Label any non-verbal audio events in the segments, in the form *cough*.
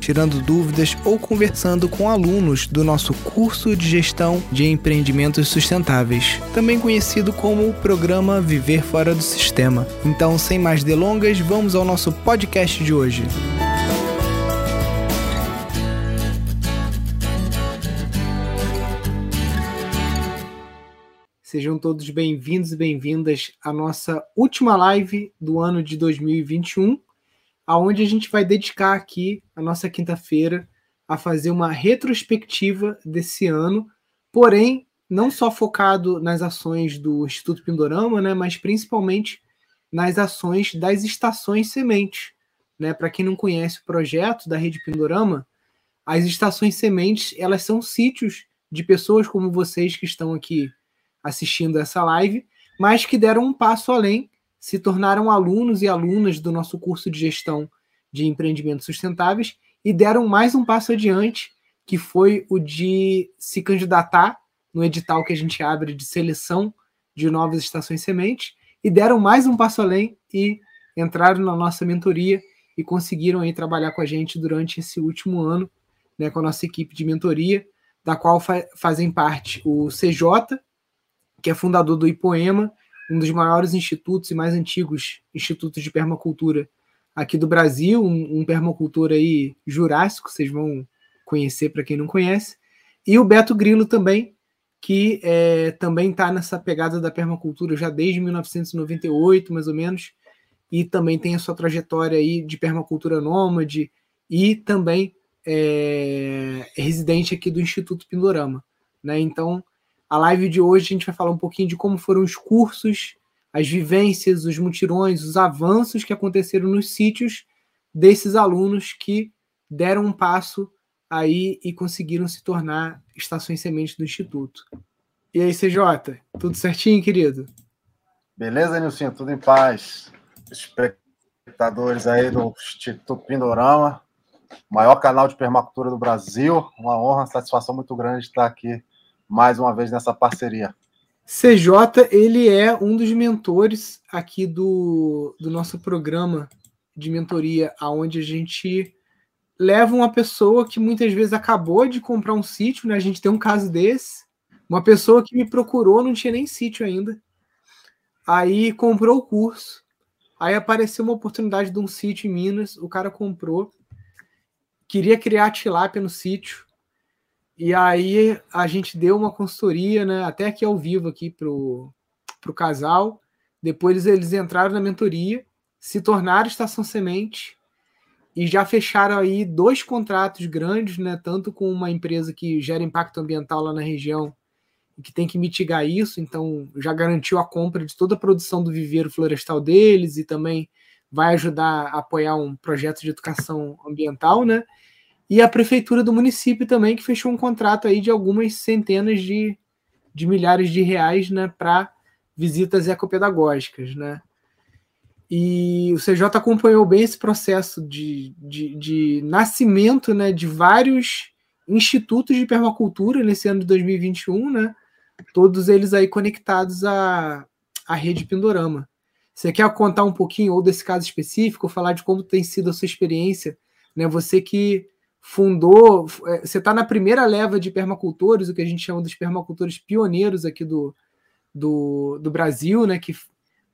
tirando dúvidas ou conversando com alunos do nosso curso de gestão de empreendimentos sustentáveis, também conhecido como o programa Viver Fora do Sistema. Então, sem mais delongas, vamos ao nosso podcast de hoje. Sejam todos bem-vindos e bem-vindas à nossa última live do ano de 2021 aonde a gente vai dedicar aqui a nossa quinta-feira a fazer uma retrospectiva desse ano, porém não só focado nas ações do Instituto Pindorama, né, mas principalmente nas ações das estações sementes. Né? Para quem não conhece o projeto da Rede Pindorama, as estações sementes elas são sítios de pessoas como vocês que estão aqui assistindo essa live, mas que deram um passo além se tornaram alunos e alunas do nosso curso de gestão de empreendimentos sustentáveis e deram mais um passo adiante, que foi o de se candidatar no edital que a gente abre de seleção de novas estações sementes e deram mais um passo além e entraram na nossa mentoria e conseguiram aí trabalhar com a gente durante esse último ano, né, com a nossa equipe de mentoria, da qual fa fazem parte o CJ, que é fundador do Ipoema, um dos maiores institutos e mais antigos institutos de permacultura aqui do Brasil, um, um permacultor aí jurássico, vocês vão conhecer para quem não conhece, e o Beto Grilo também, que é, também está nessa pegada da permacultura já desde 1998, mais ou menos, e também tem a sua trajetória aí de permacultura nômade e também é, é residente aqui do Instituto Pindorama. Né? Então, a live de hoje a gente vai falar um pouquinho de como foram os cursos, as vivências, os mutirões, os avanços que aconteceram nos sítios desses alunos que deram um passo aí e conseguiram se tornar estações sementes do Instituto. E aí, CJ, tudo certinho, querido? Beleza, Nilcinho? Tudo em paz. Espectadores aí do Instituto Pindorama, maior canal de permacultura do Brasil. Uma honra, uma satisfação muito grande estar aqui mais uma vez nessa parceria. CJ, ele é um dos mentores aqui do, do nosso programa de mentoria, aonde a gente leva uma pessoa que muitas vezes acabou de comprar um sítio, né? A gente tem um caso desse, uma pessoa que me procurou, não tinha nem sítio ainda. Aí comprou o curso. Aí apareceu uma oportunidade de um sítio em Minas, o cara comprou, queria criar tilápia no sítio. E aí a gente deu uma consultoria, né, até aqui ao vivo aqui pro, pro casal. Depois eles entraram na mentoria, se tornaram estação semente e já fecharam aí dois contratos grandes, né, tanto com uma empresa que gera impacto ambiental lá na região e que tem que mitigar isso, então já garantiu a compra de toda a produção do viveiro florestal deles e também vai ajudar a apoiar um projeto de educação ambiental, né? E a prefeitura do município também, que fechou um contrato aí de algumas centenas de, de milhares de reais né, para visitas ecopedagógicas. Né? E o CJ acompanhou bem esse processo de, de, de nascimento né, de vários institutos de permacultura nesse ano de 2021, né? todos eles aí conectados à, à rede Pindorama. Você quer contar um pouquinho ou desse caso específico, falar de como tem sido a sua experiência, né? Você que fundou. É, você está na primeira leva de permacultores, o que a gente chama dos permacultores pioneiros aqui do, do, do Brasil, né? Que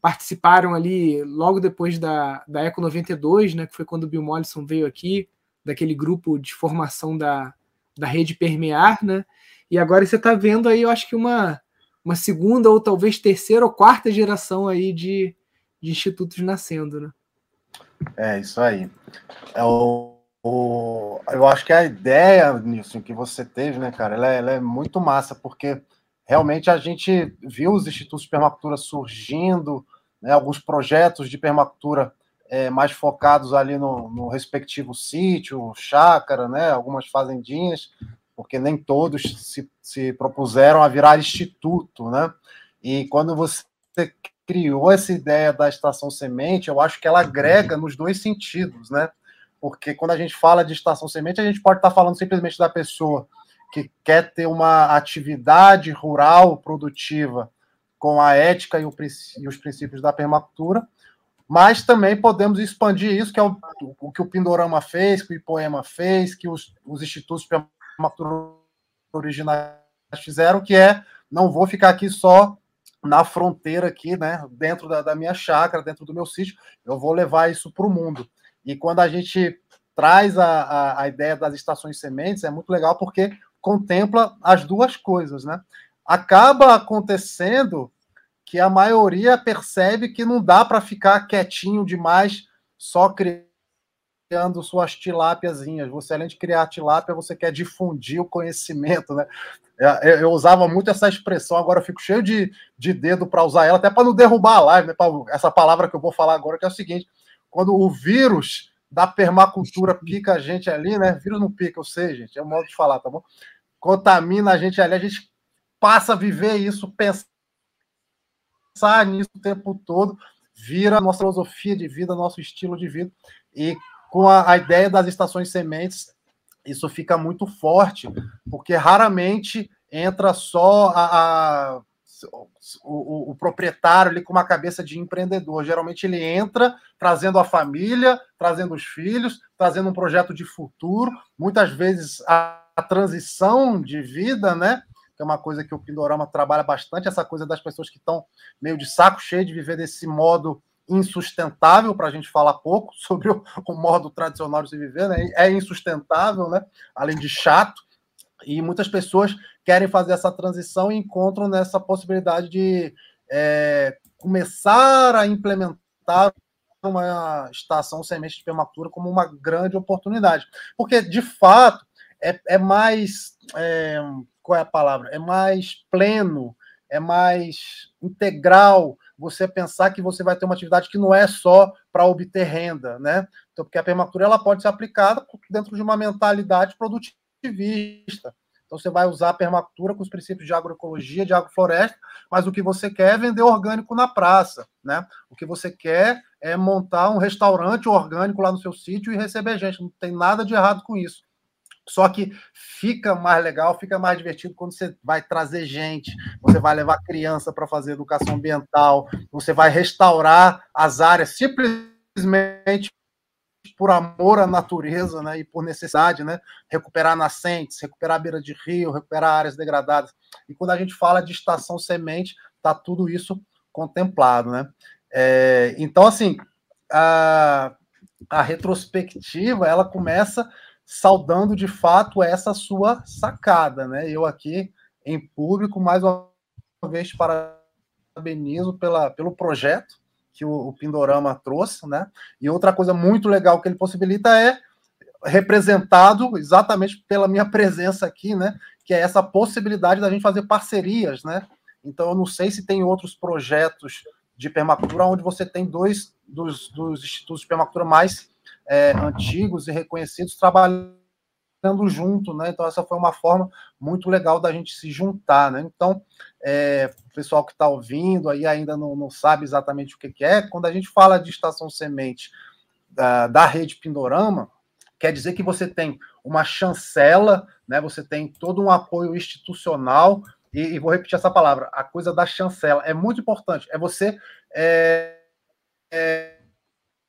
participaram ali logo depois da, da Eco 92, né? Que foi quando o Bill Mollison veio aqui, daquele grupo de formação da, da rede Permear, né? E agora você está vendo aí, eu acho que uma, uma segunda ou talvez terceira ou quarta geração aí de, de institutos nascendo, né? É, isso aí. É o o, eu acho que a ideia, Nilson, que você teve, né, cara, ela é, ela é, muito massa, porque realmente a gente viu os institutos de permacultura surgindo, né, alguns projetos de permacultura é, mais focados ali no, no, respectivo sítio, chácara, né, algumas fazendinhas, porque nem todos se, se propuseram a virar instituto, né? E quando você criou essa ideia da estação semente, eu acho que ela agrega nos dois sentidos, né? Porque quando a gente fala de estação semente, a gente pode estar falando simplesmente da pessoa que quer ter uma atividade rural produtiva com a ética e, os princípios da permacultura, mas também podemos expandir isso, que é o, o que o Pindorama fez, que o Ipoema fez, que os, os institutos de permacultura originais fizeram, que é não vou ficar aqui só na fronteira aqui, né, dentro da, da minha chácara, dentro do meu sítio, eu vou levar isso para o mundo. E quando a gente traz a, a, a, ideia das estações sementes, é muito legal porque contempla as duas coisas, né? Acaba acontecendo que a maioria percebe que não dá para ficar quietinho demais só criando suas tilápiazinhas. Você, além de criar tilápia, você quer difundir o conhecimento, né? Eu, eu usava muito essa expressão, agora fico cheio de, de dedo para usar ela, até para não derrubar a live, né? Essa palavra que eu vou falar agora, que é o seguinte: quando o vírus da permacultura pica a gente ali, né? Vírus não pica, eu sei, gente, é o modo de falar, tá bom? Contamina a gente ali, a gente passa a viver isso, pensar nisso o tempo todo, vira nossa filosofia de vida, nosso estilo de vida. E com a, a ideia das estações sementes, isso fica muito forte, porque raramente entra só a, a o, o, proprietário ali com uma cabeça de empreendedor. Geralmente ele entra trazendo a família, trazendo os filhos, trazendo um projeto de futuro. Muitas vezes a, a transição de vida, né? Que é uma coisa que o Pindorama trabalha bastante, essa coisa das pessoas que estão meio de saco cheio de viver desse modo insustentável, para a gente falar pouco *laughs* sobre o, o, modo tradicional de se viver, né? É insustentável, né? Além de chato. E muitas pessoas querem fazer essa transição e encontram nessa possibilidade de é, começar a implementar uma estação semente de permacultura como uma grande oportunidade. Porque, de fato, é, é mais. É, qual é a palavra? É mais pleno, é mais integral você pensar que você vai ter uma atividade que não é só para obter renda, né? Então, porque a permacultura ela pode ser aplicada dentro de uma mentalidade produtivista. Então você vai usar a permacultura com os princípios de agroecologia, de agrofloresta, mas o que você quer é vender orgânico na praça, né? O que você quer é montar um restaurante orgânico lá no seu sítio e receber gente. Não tem nada de errado com isso. Só que fica mais legal, fica mais divertido quando você vai trazer gente, você vai levar criança para fazer educação ambiental, você vai restaurar as áreas simplesmente por amor à natureza, né, e por necessidade, né, recuperar nascentes, recuperar beira de rio, recuperar áreas degradadas. E quando a gente fala de estação semente, tá tudo isso contemplado, né? É, então, assim, a, a retrospectiva ela começa saudando de fato essa sua sacada, né? Eu aqui em público mais uma vez parabenizo pela, pelo projeto que o, o Pindorama trouxe, né? E outra coisa muito legal que ele possibilita é representado exatamente pela minha presença aqui, né? Que é essa possibilidade da gente fazer parcerias, né? Então eu não sei se tem outros projetos de permacultura onde você tem dois dos, dos institutos de permacultura mais é, antigos e reconhecidos trabalhando junto, né? Então essa foi uma forma muito legal da gente se juntar, né? Então é, o pessoal que está ouvindo aí ainda não, não, sabe exatamente o que, que, é. Quando a gente fala de estação semente da, da rede Pindorama, quer dizer que você tem uma chancela, né? Você tem todo um apoio institucional e, e vou repetir essa palavra, a coisa da chancela é muito importante. É você é, é,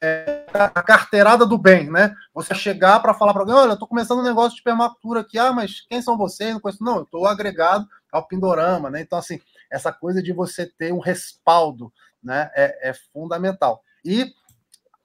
é, a carteirada do bem, né? Você chegar para falar para alguém, olha, eu estou começando um negócio de permacultura aqui, ah, mas quem são vocês? Não conheço. Não, eu estou agregado ao Pindorama, né? Então, assim, essa coisa de você ter um respaldo, né, é, é fundamental. E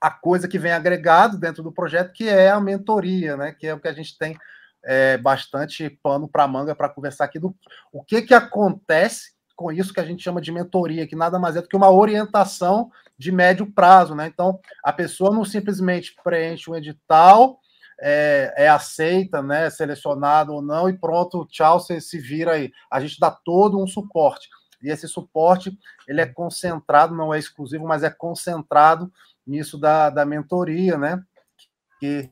a coisa que vem agregado dentro do projeto, que é a mentoria, né? Que é o que a gente tem é, bastante pano para manga para conversar aqui do o que que acontece com isso que a gente chama de mentoria, que nada mais é do que uma orientação de médio prazo, né? Então, a pessoa não simplesmente preenche um edital, é, é aceita, né, selecionado ou não, e pronto, tchau, você se vira aí. A gente dá todo um suporte. E esse suporte, ele é concentrado, não é exclusivo, mas é concentrado nisso da, da mentoria, né? Que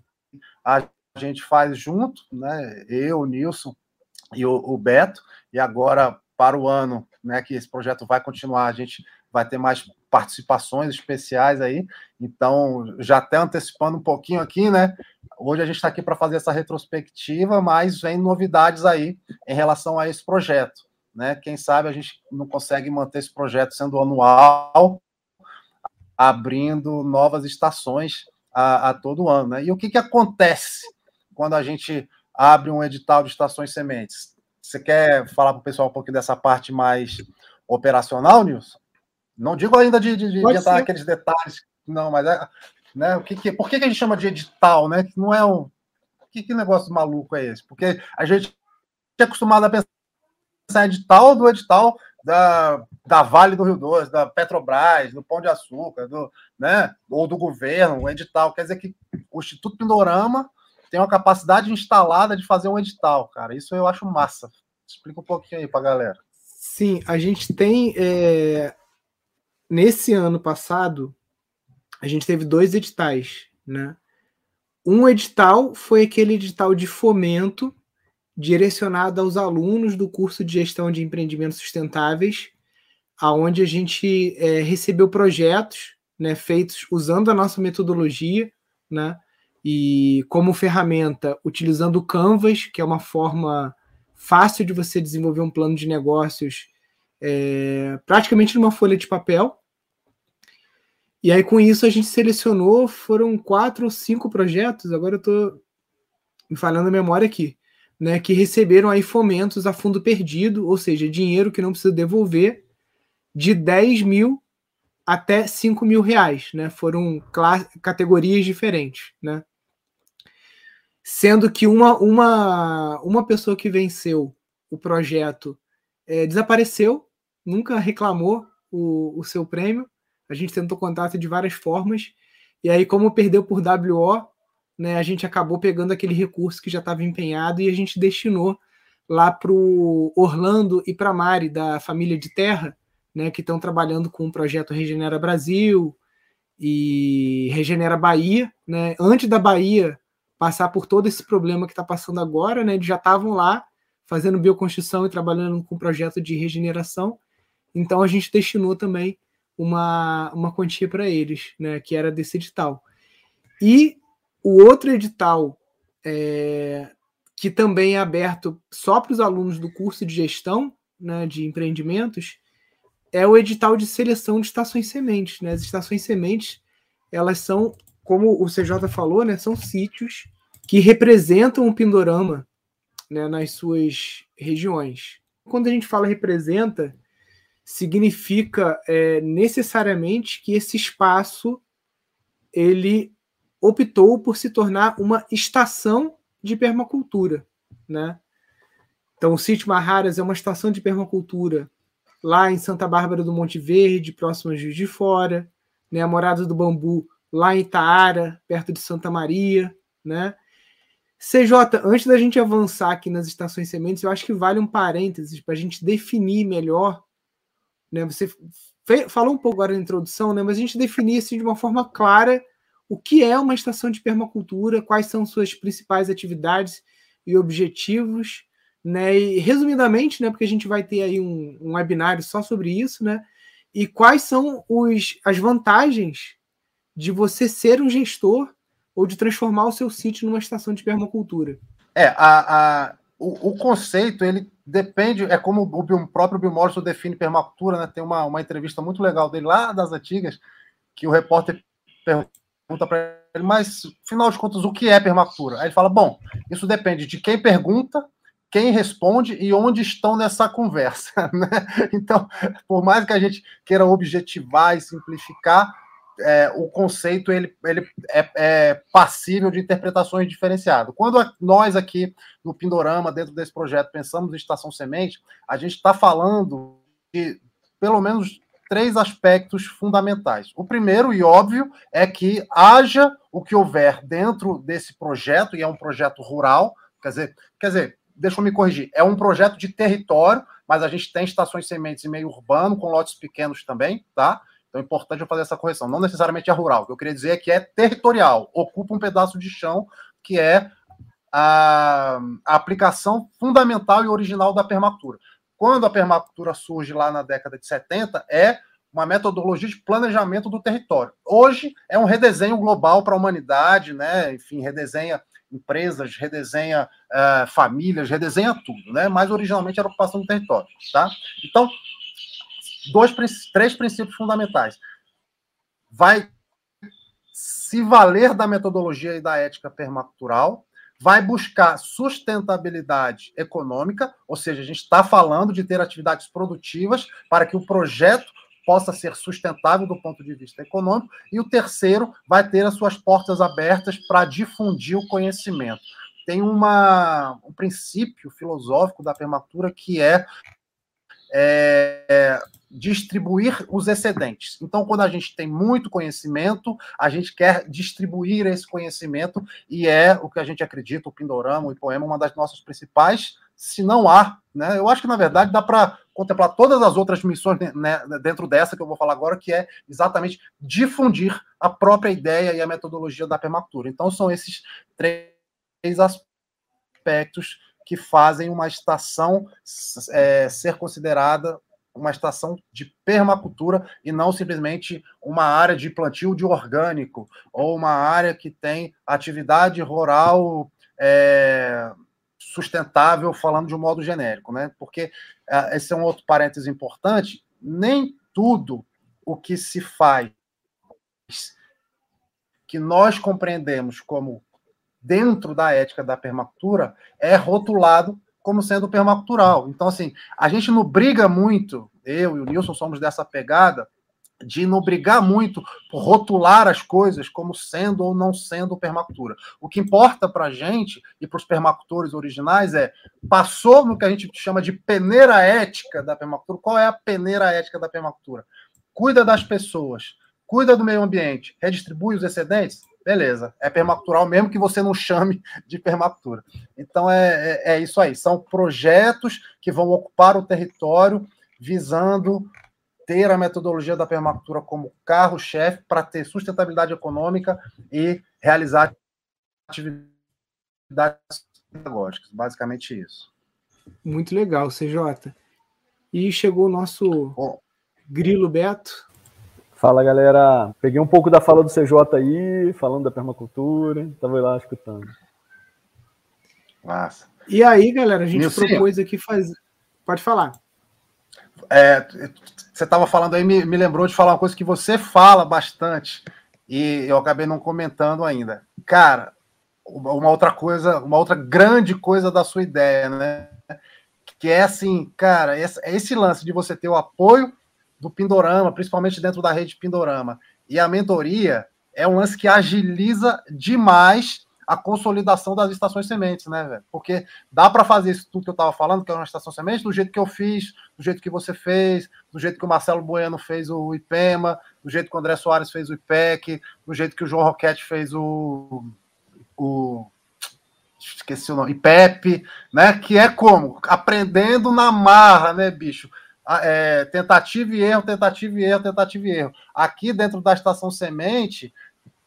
a gente faz junto, né? Eu, o Nilson e o, o Beto, e agora para o ano né, que esse projeto vai continuar, a gente vai ter mais participações especiais aí. Então, já até antecipando um pouquinho aqui, né? Hoje a gente está aqui para fazer essa retrospectiva, mas vem novidades aí em relação a esse projeto. Né? Quem sabe a gente não consegue manter esse projeto sendo anual, abrindo novas estações a, a todo ano. Né? E o que, que acontece quando a gente abre um edital de estações sementes? Você quer falar para o pessoal um pouquinho dessa parte mais operacional, Nilson? Não digo ainda de, de, de entrar naqueles detalhes, não, mas é, né, o que, que, por que, que a gente chama de edital, né? Que não é um. Que, que negócio maluco é esse? Porque a gente é acostumado a pensar em edital do edital da, da Vale do Rio Doce, da Petrobras, do Pão de Açúcar, do, né, ou do governo, o edital. Quer dizer que o Instituto Pindorama tem uma capacidade instalada de fazer um edital, cara. Isso eu acho massa. Explica um pouquinho aí para a galera. Sim, a gente tem. É... Nesse ano passado, a gente teve dois editais, né? Um edital foi aquele edital de fomento direcionado aos alunos do curso de gestão de empreendimentos sustentáveis, aonde a gente é, recebeu projetos, né, feitos usando a nossa metodologia, né, e como ferramenta utilizando o Canvas, que é uma forma fácil de você desenvolver um plano de negócios é, praticamente numa folha de papel. E aí, com isso, a gente selecionou, foram quatro ou cinco projetos, agora eu estou me falando a memória aqui, né, que receberam aí fomentos a fundo perdido, ou seja, dinheiro que não precisa devolver, de 10 mil até 5 mil reais, né? Foram categorias diferentes, né? Sendo que uma, uma, uma pessoa que venceu o projeto é, desapareceu, nunca reclamou o, o seu prêmio. A gente tentou contato de várias formas, e aí, como perdeu por WO, né, a gente acabou pegando aquele recurso que já estava empenhado e a gente destinou lá para o Orlando e para Mari, da família de terra, né, que estão trabalhando com o projeto Regenera Brasil e Regenera Bahia. Né? Antes da Bahia passar por todo esse problema que está passando agora, né? Eles já estavam lá fazendo bioconstrução e trabalhando com projeto de regeneração. Então a gente destinou também uma, uma quantia para eles, né? Que era desse edital. E o outro edital é, que também é aberto só para os alunos do curso de gestão né, de empreendimentos é o edital de seleção de estações sementes. Né? As estações sementes elas são como o CJ falou, né, são sítios que representam o Pindorama né, nas suas regiões. Quando a gente fala representa, significa é, necessariamente que esse espaço ele optou por se tornar uma estação de permacultura, né? Então, o sítio Marraras é uma estação de permacultura lá em Santa Bárbara do Monte Verde, próximo a Juiz de Fora, né? A Morada do Bambu lá em Itaara, perto de Santa Maria, né? CJ, antes da gente avançar aqui nas estações sementes, eu acho que vale um parênteses para a gente definir melhor. Né? Você falou um pouco agora na introdução, né? mas a gente definir assim, de uma forma clara o que é uma estação de permacultura, quais são suas principais atividades e objetivos, né? E resumidamente, né? Porque a gente vai ter aí um, um webinário só sobre isso, né? E quais são os, as vantagens de você ser um gestor ou de transformar o seu sítio numa estação de permacultura. É, a, a, o, o conceito, ele depende, é como o, próprio Bill Morrison define permacultura, né? Tem uma, uma entrevista muito legal dele lá das antigas, que o repórter pergunta para ele, mas, afinal de contas, o que é permacultura? Aí ele fala, bom, isso depende de quem pergunta, quem responde e onde estão nessa conversa. *laughs* Né? Então, por mais que a gente queira objetivar e simplificar, é, o conceito ele, ele é, é, passível de interpretações diferenciadas. Quando nós aqui no Pindorama, dentro desse projeto, pensamos em estação semente, a gente está falando de pelo menos três aspectos fundamentais. O primeiro, e óbvio, é que haja o que houver dentro desse projeto, e é um projeto rural, quer dizer, quer dizer, deixa eu me corrigir, é um projeto de território, mas a gente tem estações sementes em meio urbano, com lotes pequenos também, tá? Então é importante eu fazer essa correção. Não necessariamente é rural. O que eu queria dizer é que é territorial, ocupa um pedaço de chão que é a, a aplicação fundamental e original da permacultura. quando a permacultura surge lá na década de 70, é uma metodologia de planejamento do território. Hoje é um redesenho global para a humanidade, né? Enfim, redesenha empresas, redesenha uh, famílias, redesenha tudo, né? Mas originalmente era ocupação do território, tá? Então, dois, três princípios fundamentais. Vai se valer da metodologia e da ética permacultural, vai buscar sustentabilidade econômica, ou seja, a gente está falando de ter atividades produtivas para que o projeto possa ser sustentável do ponto de vista econômico, e o terceiro vai ter as suas portas abertas para difundir o conhecimento. Tem uma, um princípio filosófico da permacultura que é, é distribuir os excedentes. Então, quando a gente tem muito conhecimento, a gente quer distribuir esse conhecimento, e é o que a gente acredita, o Pindorama, o Poema, uma das nossas principais, se não há, né? Eu acho que, na verdade, dá para contemplar todas as outras missões né, dentro dessa que eu vou falar agora, que é exatamente difundir a própria ideia e a metodologia da permacultura. Então, são esses três aspectos que fazem uma estação é, ser considerada uma estação de permacultura e não simplesmente uma área de plantio de orgânico ou uma área que tem atividade rural é, sustentável, falando de um modo genérico, né? Porque é, esse é um outro parênteses importante. Nem tudo o que se faz que nós compreendemos como dentro da ética da permacultura é rotulado como sendo permacultural. Então, assim, a gente não briga muito, eu e o Nilson somos dessa pegada, de não brigar muito por rotular as coisas como sendo ou não sendo permacultura. O que importa para a gente e para os permacultores originais é passou no que a gente chama de peneira ética da permacultura. Qual é a peneira ética da permacultura? Cuida das pessoas, cuida do meio ambiente, redistribui os excedentes, beleza, é permacultural mesmo que você não chame de permacultura. Então é, é, é, isso aí, são projetos que vão ocupar o território visando ter a metodologia da permacultura como carro-chefe para ter sustentabilidade econômica e realizar atividades pedagógicas, basicamente isso. Muito legal, CJ. E chegou o nosso Bom, Grilo Beto. Fala galera, peguei um pouco da fala do CJ aí, falando da permacultura, estava lá escutando. Massa. E aí, galera, a gente Nilson. propôs aqui fazer. Pode falar. É, você estava falando aí, me, me lembrou de falar uma coisa que você fala bastante e eu acabei não comentando ainda. Cara, uma outra coisa, uma outra grande coisa da sua ideia, né? Que é assim, cara, esse, esse lance de você ter o apoio do Pindorama, principalmente dentro da rede Pindorama. E a mentoria é um lance que agiliza demais a consolidação das estações sementes, né, velho? Porque dá para fazer isso tudo que eu estava falando, que é uma estação semente, do jeito que eu fiz, do jeito que você fez, do jeito que o Marcelo Bueno fez o IPEMA, do jeito que o André Soares fez o IPEC, do jeito que o João Roquette fez o, o esqueci o nome, IPEP, né? Que é como? Aprendendo na marra, né, bicho? é, tentativa e erro, tentativa e erro, tentativa e erro. Aqui dentro da estação semente,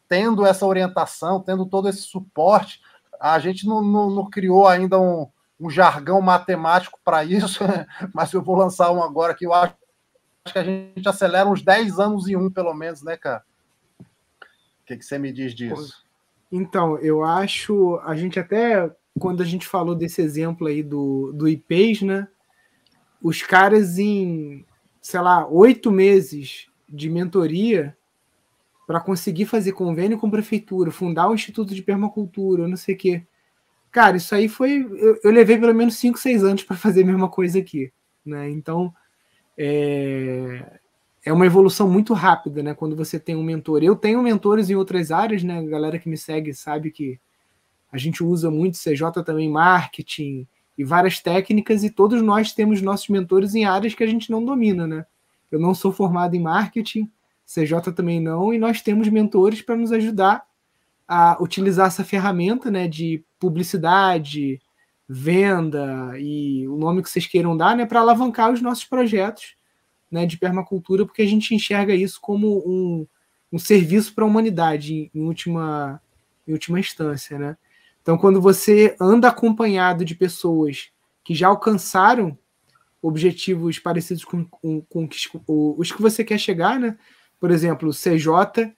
tendo essa orientação, tendo todo esse suporte, a gente não, não, não criou ainda um, um jargão matemático para isso, *laughs* mas eu vou lançar um agora que eu acho, acho que a gente acelera uns 10 anos em um, pelo menos, né, cara? O que, que você me diz disso? Então, eu acho, a gente até, quando a gente falou desse exemplo aí do, do IPs, né? os caras em, sei lá, oito meses de mentoria para conseguir fazer convênio com prefeitura, fundar o Instituto de Permacultura, não sei o quê. Cara, isso aí foi. Eu, eu levei pelo menos cinco, seis anos para fazer a mesma coisa aqui. Né? Então, é, é uma evolução muito rápida, né? Quando você tem um mentor. Eu tenho mentores em outras áreas, né? A galera que me segue sabe que a gente usa muito CJ também, marketing, e várias técnicas, e todos nós temos nossos mentores em áreas que a gente não domina, né? Eu não sou formado em marketing, CJ também não, e nós temos mentores para nos ajudar a utilizar essa ferramenta né, de publicidade, venda e o nome que vocês queiram dar, né, para alavancar os nossos projetos né, de permacultura, porque a gente enxerga isso como um, um serviço para a humanidade, em última, em última instância. Né? Então, quando você anda acompanhado de pessoas que já alcançaram objetivos parecidos com, com, com os que você quer chegar, né? Por exemplo, o CJ,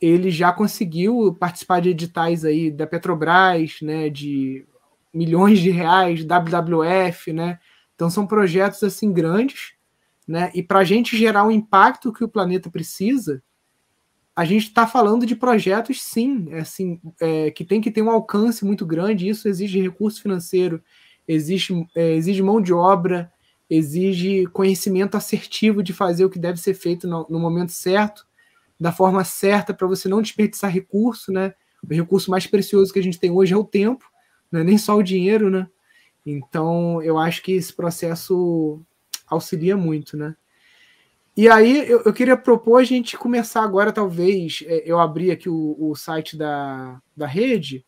ele já conseguiu participar de editais aí da Petrobras, né? De milhões de reais, WWF, né? Então são projetos assim grandes, né? E para a gente gerar o impacto que o planeta precisa, a gente está falando de projetos, sim, é assim, é, que tem que ter um alcance muito grande. Isso exige recurso financeiro, exige, é, exige mão de obra, exige conhecimento assertivo de fazer o que deve ser feito no, no momento certo, da forma certa, para você não desperdiçar recurso, né? O recurso mais precioso que a gente tem hoje é o tempo, não é nem só o dinheiro, né? Então, eu acho que esse processo auxilia muito, né? E aí eu, eu, queria propor a gente começar agora, talvez, é, eu abrir aqui o, o, site da, da rede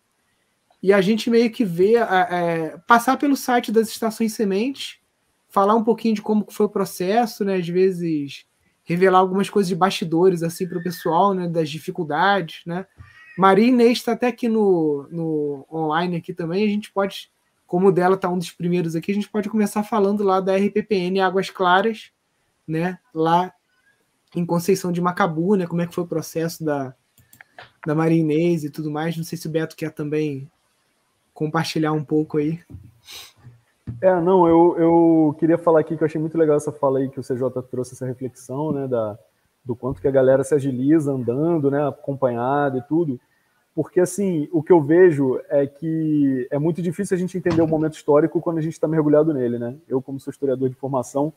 e a gente meio que ver, é, passar pelo site das estações sementes, falar um pouquinho de como foi o processo, né? Às vezes revelar algumas coisas de bastidores assim para o pessoal, né? Das dificuldades, né? Maria Inês está até aqui no, no online aqui também, a gente pode, como dela está um dos primeiros aqui, a gente pode começar falando lá da RPPN Águas Claras, né, lá em Conceição de Macabu, né, como é que foi o processo da, da Marinês e tudo mais. Não sei se o Beto quer também compartilhar um pouco aí. É, não, eu, eu queria falar aqui que eu achei muito legal essa fala aí que o CJ trouxe essa reflexão, né, da, do quanto que a galera se agiliza andando, né, acompanhada e tudo, porque assim, o que eu vejo é que é muito difícil a gente entender o momento histórico quando a gente está mergulhado nele, né? Eu, como sou historiador de formação,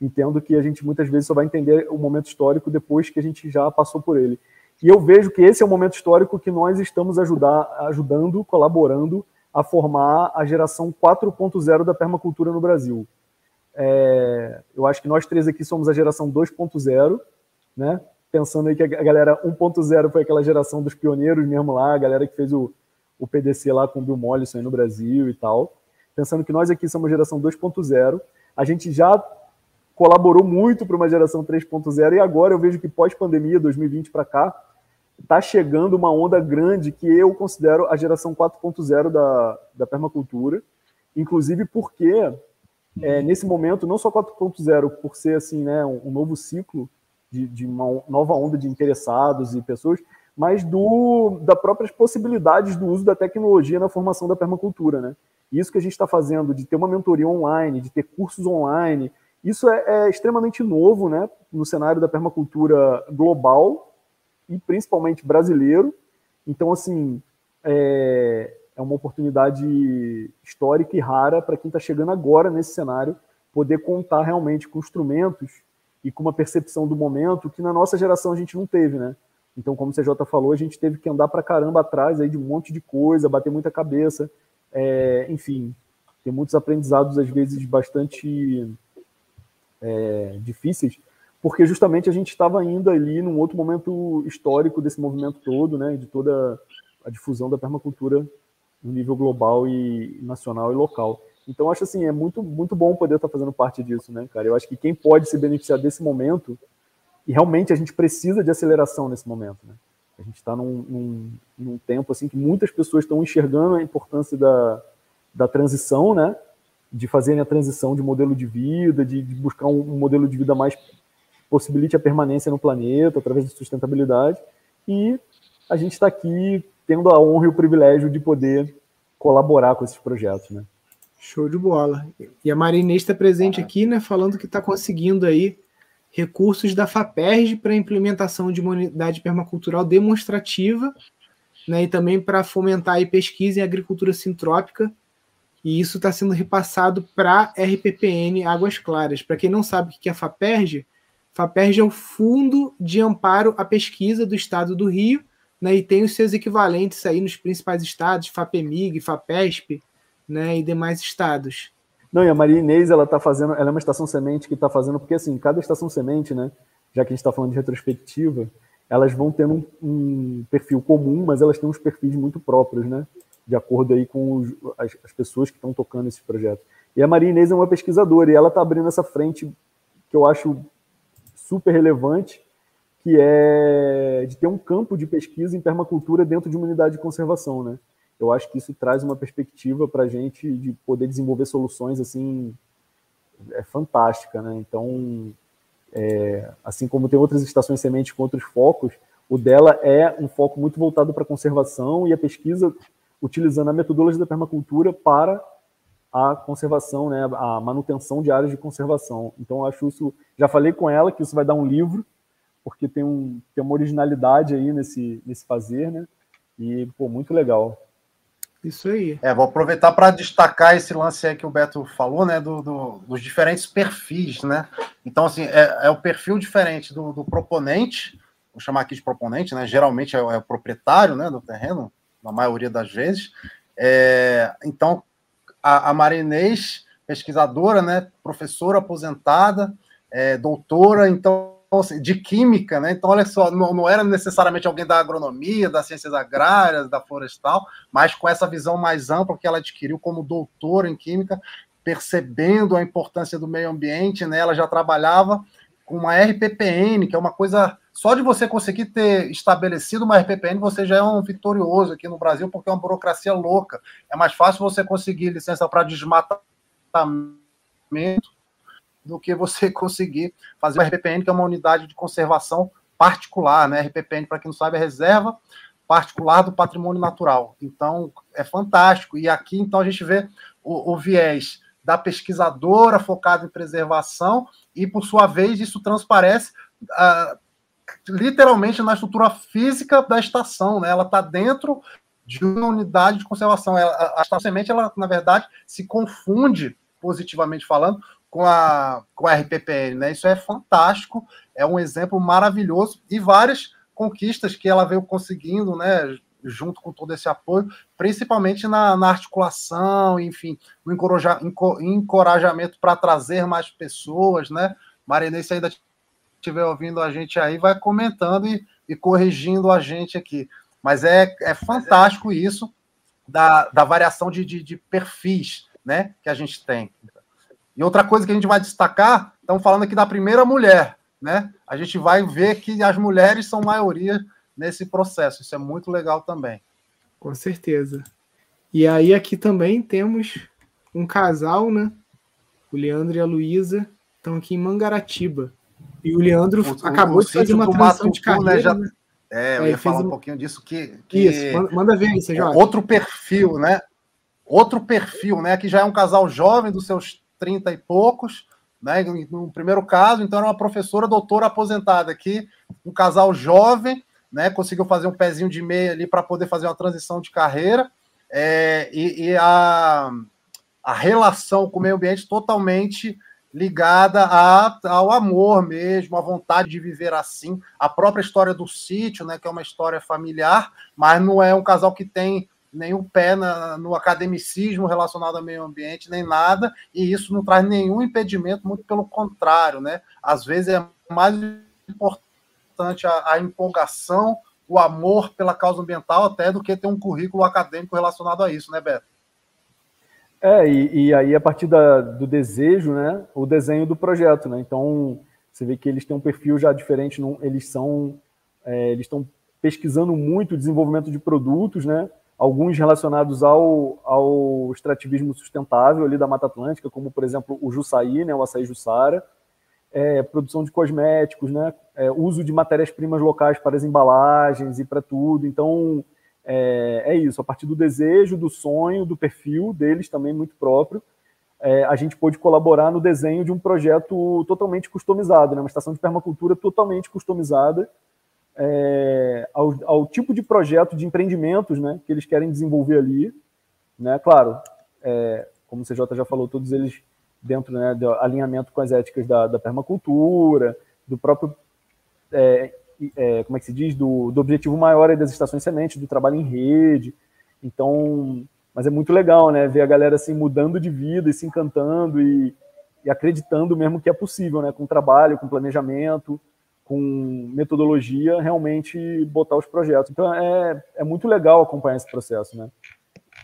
entendo que a gente muitas vezes só vai entender o momento histórico depois que a gente já passou por ele. E eu vejo que esse é o momento histórico que nós estamos ajudar, ajudando, colaborando a formar a geração 4.0 da permacultura no Brasil. É, eu acho que nós três aqui somos a geração 2.0, né? Pensando aí que a galera 1.0 foi aquela geração dos pioneiros mesmo lá, a galera que fez o, o PDC lá com o Bill Mollison no Brasil e tal. Pensando que nós aqui somos a geração 2.0, a gente já colaborou muito para uma geração 3.0 e agora eu vejo que pós-pandemia, 2020 para cá, está chegando uma onda grande que eu considero a geração 4.0 da, da permacultura, inclusive porque é, nesse momento, não só 4.0 por ser assim, né, um, um novo ciclo de, de, uma nova onda de interessados e pessoas, mas do, das próprias possibilidades do uso da tecnologia na formação da permacultura. Né? Isso que a gente está fazendo, de ter uma mentoria online, de ter cursos online, isso é, é, extremamente novo né, no cenário da permacultura global e principalmente brasileiro. Então, assim, é, é uma oportunidade histórica e rara para quem está chegando agora nesse cenário poder contar realmente com instrumentos e com uma percepção do momento que na nossa geração a gente não teve, né? Então, como o CJ falou, a gente teve que andar para caramba atrás aí de um monte de coisa, bater muita cabeça, é, enfim, tem muitos aprendizados às vezes bastante é, difíceis, porque justamente a gente estava ainda ali num outro momento histórico desse movimento todo, né, de toda a difusão da permacultura no nível global e nacional e local. Então acho assim é muito muito bom poder estar fazendo parte disso, né, cara? Eu acho que quem pode se beneficiar desse momento e realmente a gente precisa de aceleração nesse momento, né? A gente está num, num, num, tempo assim que muitas pessoas estão enxergando a importância da, da transição, né? de fazerem a transição de modelo de vida, de, de buscar um, um, modelo de vida mais possibilite a permanência no planeta através de sustentabilidade. E a gente está aqui tendo a honra e o privilégio de poder colaborar com esses projetos, né? Show de bola. E a Marinês está presente ah. aqui, né, falando que está conseguindo aí recursos da FAPERJ para implementação de uma unidade permacultural demonstrativa, né, e também para fomentar a pesquisa em agricultura sintrópica e isso está sendo repassado para RPPN Águas Claras. Para quem não sabe o que é FAPERJ, FAPERJ é o Fundo de Amparo à Pesquisa do Estado do Rio, né, e tem os seus equivalentes aí nos principais estados, FAPEMIG, FAPESP, né, e demais estados. Não, e a Maria Inês, ela tá fazendo, ela é uma estação semente que está fazendo, porque assim, cada estação semente, né, já que a gente está falando de retrospectiva, elas vão tendo um, um, perfil comum, mas elas têm uns perfis muito próprios, né? de acordo aí com os, as, as, pessoas que estão tocando esse projeto. E a Maria Inês é uma pesquisadora e ela está abrindo essa frente que eu acho super relevante, que é de ter um campo de pesquisa em permacultura dentro de uma unidade de conservação, né? Eu acho que isso traz uma perspectiva para a gente de poder desenvolver soluções assim é fantástica, né? Então, é, assim como tem outras estações sementes com outros focos, o dela é um foco muito voltado para a conservação e a pesquisa utilizando a metodologia da permacultura para a conservação, né, a manutenção de áreas de conservação. Então, eu acho isso. Já falei com ela que isso vai dar um livro, porque tem, um, tem uma originalidade aí nesse, nesse fazer, né? E, pô, muito legal. Isso aí. É, vou aproveitar para destacar esse lance aí que o Beto falou, né, do, do, dos diferentes perfis, né? Então, assim, é, é o perfil diferente do, do, proponente, vou chamar aqui de proponente, né? Geralmente é, é, o proprietário, né, do terreno, na maioria das vezes. É, então, a, a Marinês, pesquisadora, né, professora aposentada, é, doutora, então Assim, de química, né? Então, olha só, não, não, era necessariamente alguém da agronomia, das ciências agrárias, da florestal, mas com essa visão mais ampla que ela adquiriu como doutora em química, percebendo a importância do meio ambiente, né? Ela já trabalhava com uma RPPN, que é uma coisa só de você conseguir ter estabelecido uma RPPN, você já é um vitorioso aqui no Brasil, porque é uma burocracia louca. É mais fácil você conseguir licença para desmatamento do que você conseguir fazer uma RPPN, que é uma unidade de conservação particular, né? RPPN, para quem não sabe, é reserva particular do patrimônio natural. Então, é fantástico. E aqui, então, a gente vê o, o viés da pesquisadora focada em preservação, e, por sua vez, isso transparece uh, literalmente na estrutura física da estação, né? Ela está dentro de uma unidade de conservação. Ela, a, a estação semente, ela, na verdade, se confunde, positivamente falando, com a, com a RPPN, né? Isso é fantástico, é um exemplo maravilhoso e várias conquistas que ela veio conseguindo, né? Junto com todo esse apoio, principalmente na, na articulação, enfim, no encoraja, encorajamento para trazer mais pessoas, né? Marinês, se ainda estiver ouvindo a gente aí, vai comentando e, e corrigindo a gente aqui. Mas é, é fantástico isso da, da variação de, de, de perfis né, que a gente tem. E outra coisa que a gente vai destacar, estamos falando aqui da primeira mulher, né? A gente vai ver que as mulheres são maioria nesse processo. Isso é muito legal também. Com certeza. E aí aqui também temos um casal, né? O Leandro e a Luísa estão aqui em Mangaratiba. E o Leandro o, acabou o, de fazer uma transição de carreira. Né, já... né? É, eu é, ia falar um... um pouquinho disso que, que... Isso, manda ver aí, você joga. Outro perfil, né? Outro perfil, né? Que já é um casal jovem dos seus 30 e poucos, né? No primeiro caso, então era uma professora doutora aposentada aqui, um casal jovem, né? Conseguiu fazer um pezinho de meia ali para poder fazer uma transição de carreira. É, e, e a, a relação com o meio ambiente totalmente ligada a, ao amor mesmo, à vontade de viver assim, a própria história do sítio, né, que é uma história familiar, mas não é um casal que tem nenhum pé na, no academicismo relacionado ao meio ambiente, nem nada, e isso não traz nenhum impedimento, muito pelo contrário, né? Às vezes é mais importante a, a empolgação, o amor pela causa ambiental, até do que ter um currículo acadêmico relacionado a isso, né, Beto? É, e, e aí a partir da, do desejo, né, o desenho do projeto, né? Então você vê que eles têm um perfil já diferente, não, eles são, é, eles estão pesquisando muito o desenvolvimento de produtos, né? alguns relacionados ao, ao extrativismo sustentável ali da Mata Atlântica, como, por exemplo, o Jussaí, né, o açaí Jussara, é, produção de cosméticos, né, é, uso de matérias-primas locais para as embalagens e para tudo. Então, é, é, isso, a partir do desejo, do sonho, do perfil deles também muito próprio, é, a gente pôde colaborar no desenho de um projeto totalmente customizado, né, uma estação de permacultura totalmente customizada, é, ao, ao, tipo de projeto de empreendimentos né, que eles querem desenvolver ali. Né? Claro, é, como o CJ já falou, todos eles dentro né, do alinhamento com as éticas da, da permacultura, do próprio, é, é, como é que se diz, do, do objetivo maior das estações sementes, do trabalho em rede. Então, mas é muito legal, né, ver a galera assim mudando de vida e se encantando e, e acreditando mesmo que é possível, né, com trabalho, com planejamento, com metodologia, realmente botar os projetos. Então é, é muito legal acompanhar esse processo, né?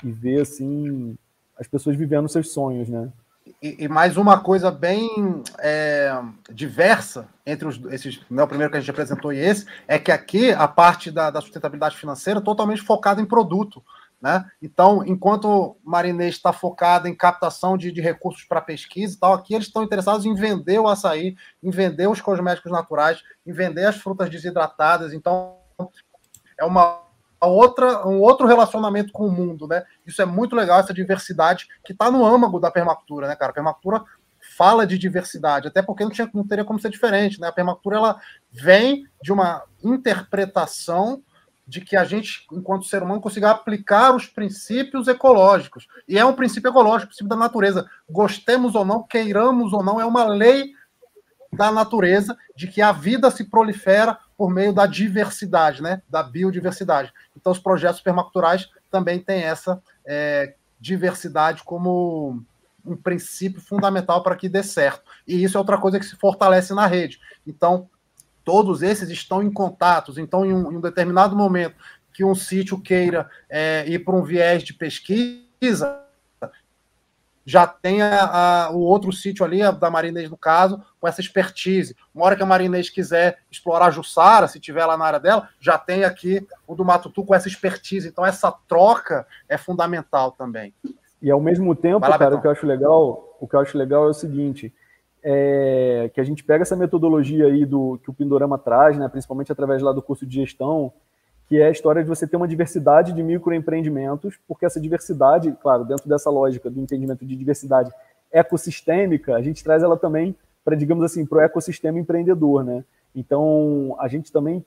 E ver assim as pessoas vivendo seus sonhos, né? E, e mais uma coisa bem é, diversa entre os, esses, né, o primeiro que a gente apresentou e esse, é que aqui a parte da, da sustentabilidade financeira é totalmente focada em produto. Né? Então, enquanto Marinês está focado em captação de, de recursos para pesquisa e tal, aqui eles estão interessados em vender o açaí, em vender os cosméticos naturais, em vender as frutas desidratadas. Então, é uma outra, um outro relacionamento com o mundo, né? Isso é muito legal, essa diversidade que está no âmago da permacultura, né, cara? A permacultura fala de diversidade, até porque não, tinha, não teria como ser diferente, né? A permacultura ela vem de uma interpretação de que a gente, enquanto ser humano, consiga aplicar os princípios ecológicos. E é um princípio ecológico, princípio da natureza. Gostemos ou não, queiramos ou não, é uma lei da natureza de que a vida se prolifera por meio da diversidade, né? da biodiversidade. Então, os projetos permaculturais também têm essa é, diversidade como um princípio fundamental para que dê certo. E isso é outra coisa que se fortalece na rede. Então, todos esses estão em contatos. Então, em um, em um determinado momento que um sítio queira é, ir para um viés de pesquisa, já tem a, a, o outro sítio ali, a da Marinês no caso, com essa expertise. Uma hora que a Marinês quiser explorar Jussara, se tiver lá na área dela, já tem aqui o do Matutu com essa expertise. Então, essa troca é fundamental também. E ao mesmo tempo, lá, cara, o que eu acho legal, o que eu acho legal é o seguinte: é, que a gente pega essa metodologia aí do que o Pindorama traz, né, principalmente através lá do curso de gestão, que é a história de você ter uma diversidade de microempreendimentos, porque essa diversidade, claro, dentro dessa lógica do entendimento de diversidade ecossistêmica, a gente traz ela também para, digamos assim, para o ecossistema empreendedor, né? Então, a gente também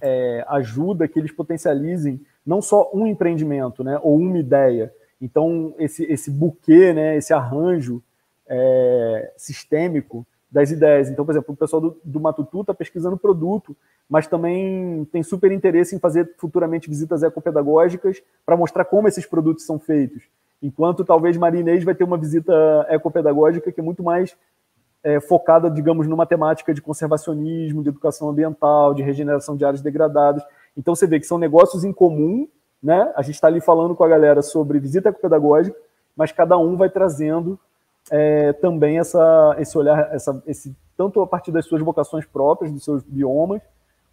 é, ajuda que eles potencializem não só um empreendimento, né, ou uma ideia. Então, esse, esse buquê, né, esse arranjo é, sistêmico das ideias. Então, por exemplo, o pessoal do, do Matutu está pesquisando produto, mas também tem super interesse em fazer futuramente visitas ecopedagógicas para mostrar como esses produtos são feitos. Enquanto talvez Marinês vai ter uma visita ecopedagógica que é muito mais é, focada, digamos, numa temática de conservacionismo, de educação ambiental, de regeneração de áreas degradadas. Então você vê que são negócios em comum, né? A gente está ali falando com a galera sobre visita ecopedagógica, mas cada um vai trazendo é, também essa, esse olhar, essa, esse, tanto a partir das suas vocações próprias, dos seus biomas,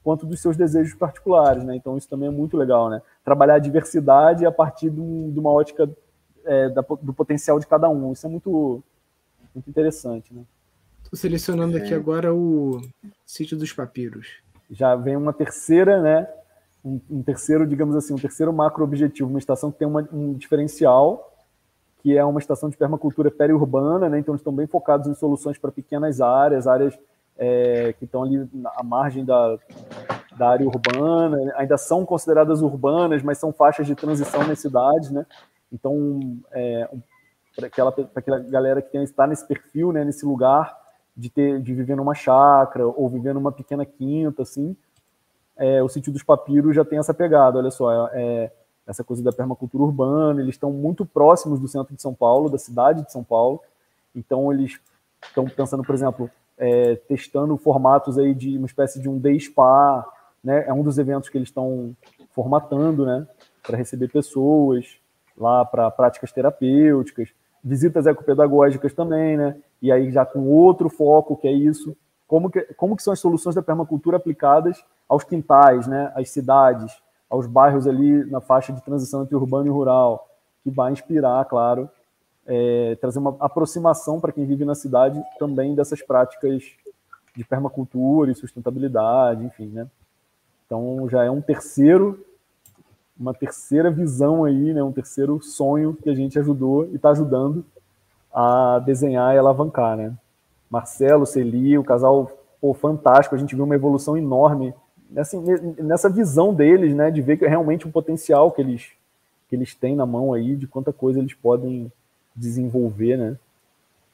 quanto dos seus desejos particulares, né? Então isso também é muito legal, né? Trabalhar a diversidade a partir de, um, de uma ótica é, da, do potencial de cada um. Isso é muito, muito interessante, né? Estou selecionando aqui agora o sítio dos papiros. Já vem uma terceira, né? Um, um terceiro, digamos assim, um terceiro macro objetivo, uma estação que tem uma, um diferencial que é uma estação de permacultura periurbana, né? então eles estão bem focados em soluções para pequenas áreas, áreas é, que estão ali à margem da, da área urbana, ainda são consideradas urbanas, mas são faixas de transição nas cidades, né? Então, é, para aquela, aquela galera que está nesse perfil, né, nesse lugar de, ter, de viver numa chácara ou viver numa pequena quinta, assim, é, o sítio dos papiros já tem essa pegada, olha só, é, essa coisa da permacultura urbana, eles estão muito próximos do centro de São Paulo, da cidade de São Paulo, então eles estão pensando, por exemplo, é, testando formatos aí de uma espécie de um day spa, né? É um dos eventos que eles estão formatando, né? Para receber pessoas lá para práticas terapêuticas, visitas ecopedagógicas também, né? E aí já com outro foco que é isso, como que, como que são as soluções da permacultura aplicadas aos quintais, né? Às cidades, aos bairros ali na faixa de transição entre urbano e rural, que vai inspirar, claro, é, trazer uma aproximação para quem vive na cidade também dessas práticas de permacultura e sustentabilidade, enfim, né? Então já é um terceiro, uma terceira visão aí, né? Um terceiro sonho que a gente ajudou e está ajudando a desenhar e alavancar, né? Marcelo, Celi, o casal pô, fantástico, a gente viu uma evolução enorme assim, nessa visão deles, né, de ver que é realmente um potencial que eles, que eles têm na mão aí, de quanta coisa eles podem desenvolver, né,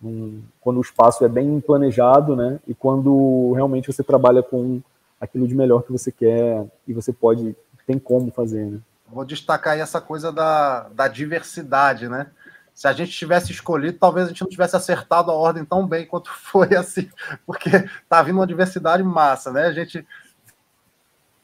um, quando o espaço é bem planejado, né, e quando realmente você trabalha com aquilo de melhor que você quer e você pode, tem como fazer, né. Vou destacar aí essa coisa da, da diversidade, né, se a gente tivesse escolhido, talvez a gente não tivesse acertado a ordem tão bem quanto *laughs* foi assim, porque tá vindo uma diversidade massa, né? A gente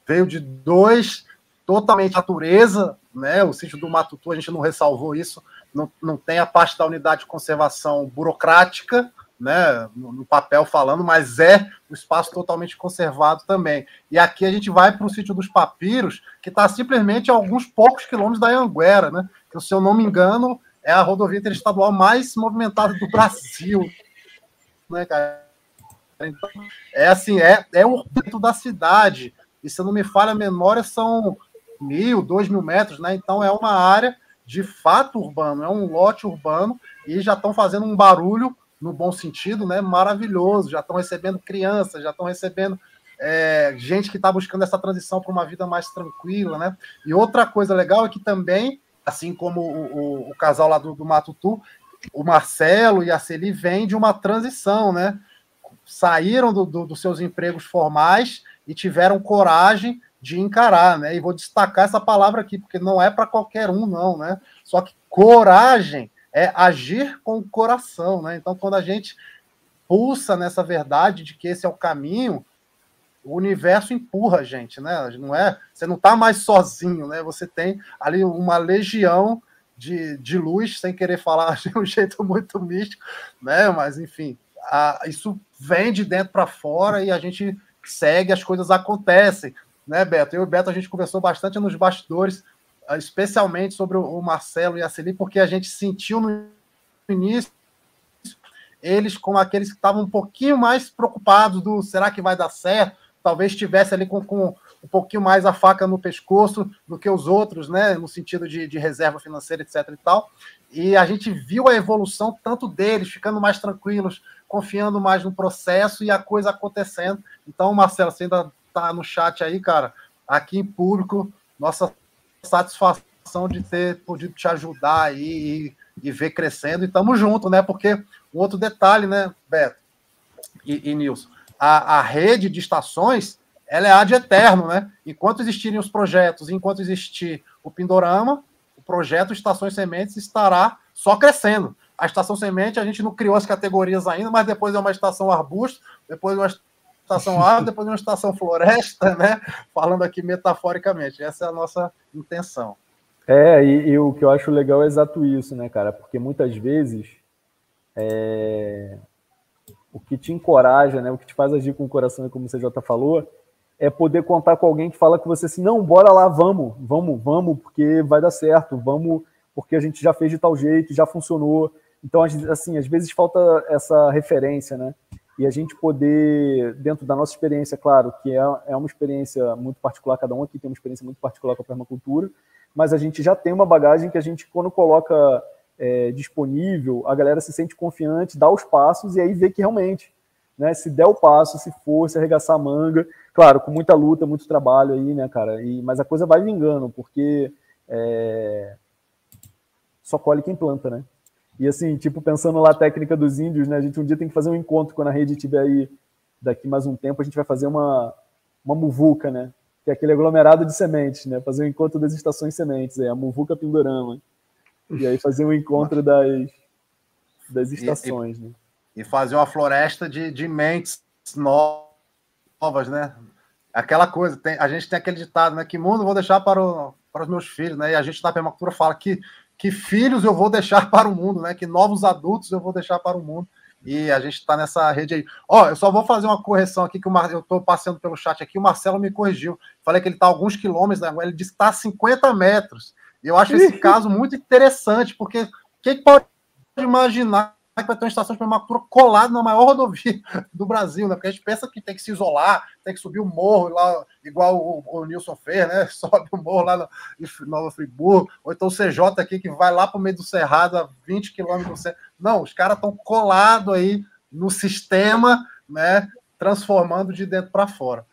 veio de dois totalmente natureza, né? O sítio do Matutu, a gente não ressalvou isso, não, não tem a parte da unidade de conservação burocrática, né, no papel falando, mas é um espaço totalmente conservado também. E aqui a gente vai para o sítio dos Papiros, que está simplesmente a alguns poucos quilômetros da Anguera, né? Que, se eu não me engano, é a rodovia interestadual mais movimentada do Brasil. Né, cara? Então, é assim, é, é o centro da cidade. E se não me falha a memória, são mil, dois mil metros, né? Então é uma área de fato urbano, é um lote urbano e já estão fazendo um barulho no bom sentido, né? Maravilhoso. Já estão recebendo crianças, já estão recebendo é, gente que está buscando essa transição para uma vida mais tranquila, né? E outra coisa legal é que também, assim como o, o, o casal lá do, do Matutu, o Marcelo e a Celi vêm de uma transição, né? Saíram do, do, dos seus empregos formais e tiveram coragem de encarar, né? E vou destacar essa palavra aqui, porque não é para qualquer um, não, né? Só que coragem é agir com o coração, né? Então, quando a gente pulsa nessa verdade de que esse é o caminho, o universo empurra a gente, né? Não é, você não está mais sozinho, né? Você tem ali uma legião de, de luz, sem querer falar *laughs* de um jeito muito místico, né? Mas enfim, a, isso vem de dentro para fora e a gente segue, as coisas acontecem, né, Beto? Eu e o Beto a gente conversou bastante nos bastidores especialmente sobre o Marcelo e a Celi, porque a gente sentiu no início eles como aqueles que estavam um pouquinho mais preocupados do será que vai dar certo? Talvez estivesse ali com, com um pouquinho mais a faca no pescoço do que os outros, né? No sentido de, de reserva financeira, etc. e tal. E a gente viu a evolução tanto deles, ficando mais tranquilos, confiando mais no processo e a coisa acontecendo. Então, Marcelo, você ainda está no chat aí, cara. Aqui em público, nossa satisfação de ter podido te ajudar aí e, e ver crescendo. E estamos juntos, né? Porque um outro detalhe, né, Beto e, e Nilson, a, a rede de estações ela é ad eterno, né? Enquanto existirem os projetos, enquanto existir o Pindorama, o projeto Estações Sementes estará só crescendo. A estação semente, a gente não criou as categorias ainda, mas depois é uma estação arbusto, depois é uma estação árvore, *laughs* depois uma estação floresta, né? Falando aqui metaforicamente. Essa é a nossa intenção. É, e, e, o que eu acho legal é exato isso, né, cara? Porque muitas vezes é... o que te encoraja, né? O que te faz agir com o coração, como você já falou, é poder contar com alguém que fala com você assim, não, bora lá, vamos, vamos, vamos, porque vai dar certo, vamos, porque a gente já fez de tal jeito, já funcionou. Então, assim, às vezes falta essa referência, né? e a gente poder, dentro da nossa experiência, claro, que é, é uma experiência muito particular, cada um aqui tem uma experiência muito particular com a permacultura, mas a gente já tem uma bagagem que a gente, quando coloca é, disponível, a galera se sente confiante, dá os passos e aí vê que realmente, né, se der o passo, se for, se arregaçar a manga, claro, com muita luta, muito trabalho aí, né, cara, e, mas a coisa vai vingando, porque é, só colhe quem planta, né? E assim, tipo, pensando lá a técnica dos índios, né? A gente um dia tem que fazer um encontro quando a rede estiver aí, daqui mais um tempo, a gente vai fazer uma, uma muvuca, né? Que é aquele aglomerado de sementes, né? Fazer um encontro das estações sementes, é a muvuca Pindorama. E aí fazer um encontro das, das estações, e, e, né? E fazer uma floresta de, de mentes novas, né? Aquela coisa, tem, a gente tem aquele ditado, né? Que mundo vou deixar para, o, para os meus filhos, né? E a gente na permacultura fala que que filhos eu vou deixar para o mundo, né? Que novos adultos eu vou deixar para o mundo. E a gente está nessa rede aí. Ó, eu só vou fazer uma correção aqui, que o Mar... eu estou passando pelo chat aqui, o Marcelo me corrigiu. Falei que ele está alguns quilômetros, né? ele disse que está a 50 metros. E eu acho esse caso muito interessante, porque quem pode imaginar que vai ter uma estação de permacultura colada na maior rodovia *laughs* do Brasil, né? Porque a gente pensa que tem que se isolar, tem que subir o morro lá, igual o, o Nilson fez, né? *laughs* Sobe o morro lá no, em Nova Friburgo, ou então o CJ aqui que vai lá para o meio do Cerrado a 20 quilômetros Não, os caras estão colados aí no sistema, né? Transformando de dentro para fora.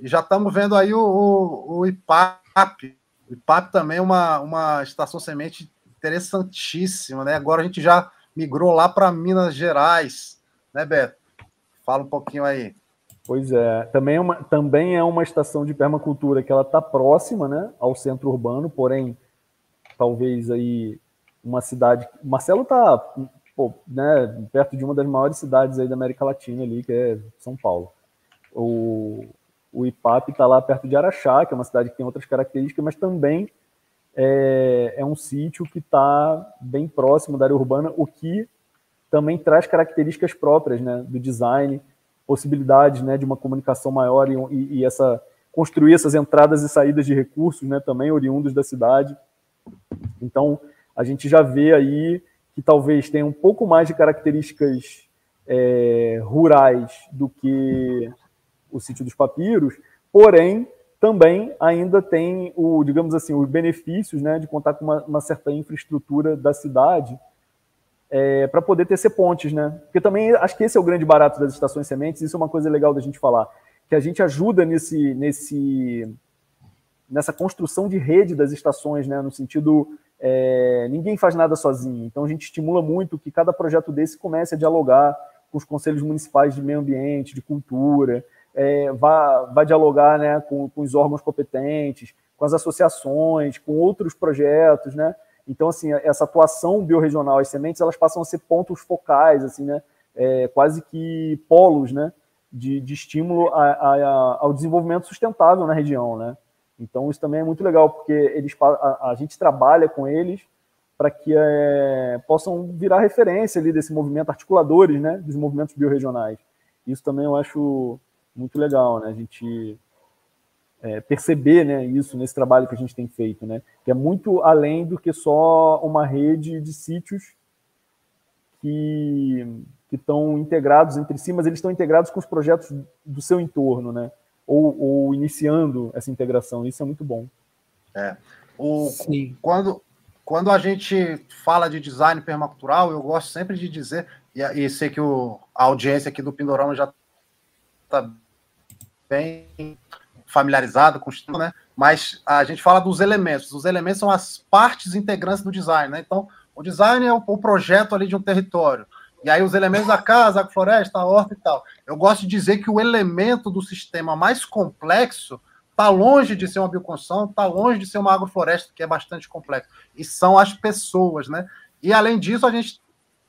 E já estamos vendo aí o, o, o IPAP. O IPAP também é uma, uma estação semente interessantíssima, né? Agora a gente já migrou lá para Minas Gerais, né, Beto? Fala um pouquinho aí. Pois é, também é uma, também é uma estação de permacultura que ela está próxima, né, ao centro urbano, porém, talvez aí uma cidade. Marcelo está né, perto de uma das maiores cidades aí da América Latina ali, que é São Paulo. O, o IPAP está lá perto de Araxá, que é uma cidade que tem outras características, mas também é, é um sítio que está bem próximo da área urbana, o que também traz características próprias né, do design, possibilidades né, de uma comunicação maior e, e, e essa construir essas entradas e saídas de recursos, né, também oriundos da cidade. Então, a gente já vê aí que talvez tenha um pouco mais de características é, rurais do que o sítio dos papiros, porém também ainda tem o, digamos assim, os benefícios né, de contar com uma, uma certa infraestrutura da cidade é, para poder tecer pontes, né? Porque também acho que esse é o grande barato das estações sementes, isso é uma coisa legal da gente falar, que a gente ajuda nesse, nesse, nessa construção de rede das estações, né? No sentido, é, ninguém faz nada sozinho, então a gente estimula muito que cada projeto desse comece a dialogar com os conselhos municipais de meio ambiente, de cultura, é, vá, vá dialogar né, com, com os órgãos competentes, com as associações, com outros projetos, né? Então, assim, essa atuação biorregional, as sementes, elas passam a ser pontos focais, assim, né? É, quase que polos, né? De, de estímulo a, a, ao desenvolvimento sustentável na região, né? Então, isso também é muito legal, porque eles, a, a gente trabalha com eles para que é, possam virar referência ali desse movimento, articuladores, né? Dos movimentos biorregionais. Isso também eu acho muito legal, né? A gente é, perceber né, isso nesse trabalho que a gente tem feito, né? Que é muito além do que só uma rede de sítios que que estão integrados entre si, mas eles estão integrados com os projetos do seu entorno, né? Ou, ou iniciando essa integração. Isso é muito bom. É. O, Sim. Quando, quando a gente fala de design permacultural, eu gosto sempre de dizer, e, e sei que o, a audiência aqui do Pindorama já está bem familiarizado com o né? Mas a gente fala dos elementos. Os elementos são as partes integrantes do design, né? Então, o design é o, o projeto ali de um território. E aí os elementos da casa, a floresta, a horta e tal. Eu gosto de dizer que o elemento do sistema mais complexo está longe de ser uma bioconstrução, está longe de ser uma agrofloresta, que é bastante complexo. E são as pessoas, né? E além disso, a gente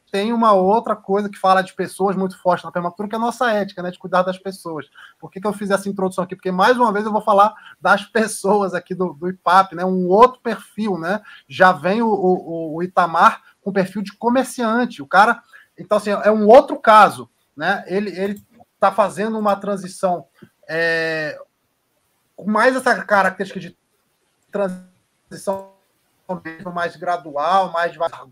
tem uma outra coisa que fala de pessoas muito forte na permacultura, que é a nossa ética, né? De cuidar das pessoas. Por que, que eu fiz essa introdução aqui? Porque, mais uma vez, eu vou falar das pessoas aqui do, do IPAP, né? Um outro perfil, né? Já vem o, o, o Itamar com perfil de comerciante. O cara. Então, assim, é um outro caso, né? Ele está fazendo uma transição é, com mais essa característica de transição mais gradual, mais devagar,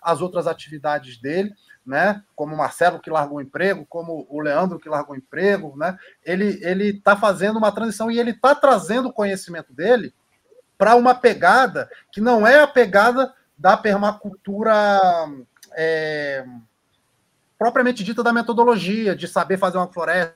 as outras atividades dele, né? Como o Marcelo que largou o emprego, como o Leandro que largou o emprego, né? Ele ele está fazendo uma transição e ele está trazendo o conhecimento dele para uma pegada que não é a pegada da permacultura é, propriamente dita da metodologia, de saber fazer uma floresta,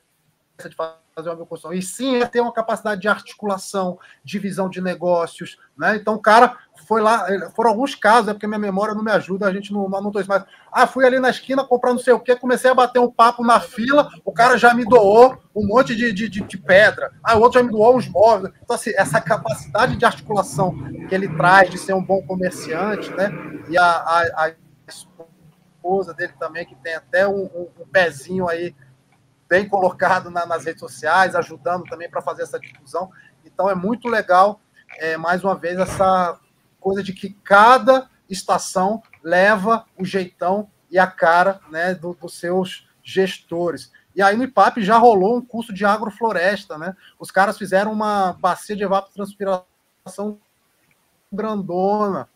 de fazer uma bioconstrução, e sim é ter uma capacidade de articulação, de visão de negócios, né? Então, o cara foi lá, foram alguns casos, é porque minha memória não me ajuda, a gente não anotou isso mais. Ah, fui ali na esquina comprar não sei o que, comecei a bater um papo na fila, o cara já me doou um monte de, de, de, de pedra, ah, o outro já me doou uns móveis. Então, assim, essa capacidade de articulação que ele traz de ser um bom comerciante, né? E a, a, a esposa dele também, que tem até um, um, um pezinho aí bem colocado na, nas redes sociais, ajudando também para fazer essa difusão. Então, é muito legal, é, mais uma vez, essa coisa de que cada estação leva o jeitão e a cara né, do, dos seus gestores. E aí no IPAP já rolou um curso de agrofloresta, né? Os caras fizeram uma bacia de evapotranspiração grandona.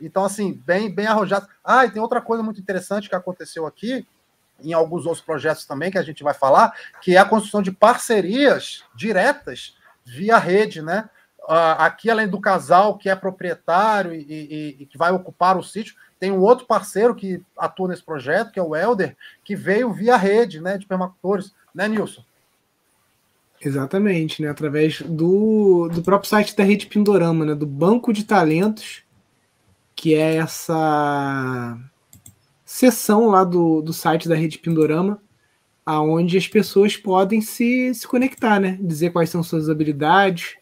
Então, assim, bem, bem arrojado. Ah, e tem outra coisa muito interessante que aconteceu aqui, em alguns outros projetos também, que a gente vai falar, que é a construção de parcerias diretas via rede, né? Uh, aqui, além do casal que é proprietário e, e, e, que vai ocupar o sítio, tem um outro parceiro que atua nesse projeto, que é o Helder, que veio via rede né, de permacultores, né, Nilson? Exatamente, né? Através do, do próprio site da Rede Pindorama, né? Do Banco de Talentos, que é essa seção lá do, do site da Rede Pindorama, aonde as pessoas podem se, se conectar, né? Dizer quais são suas habilidades,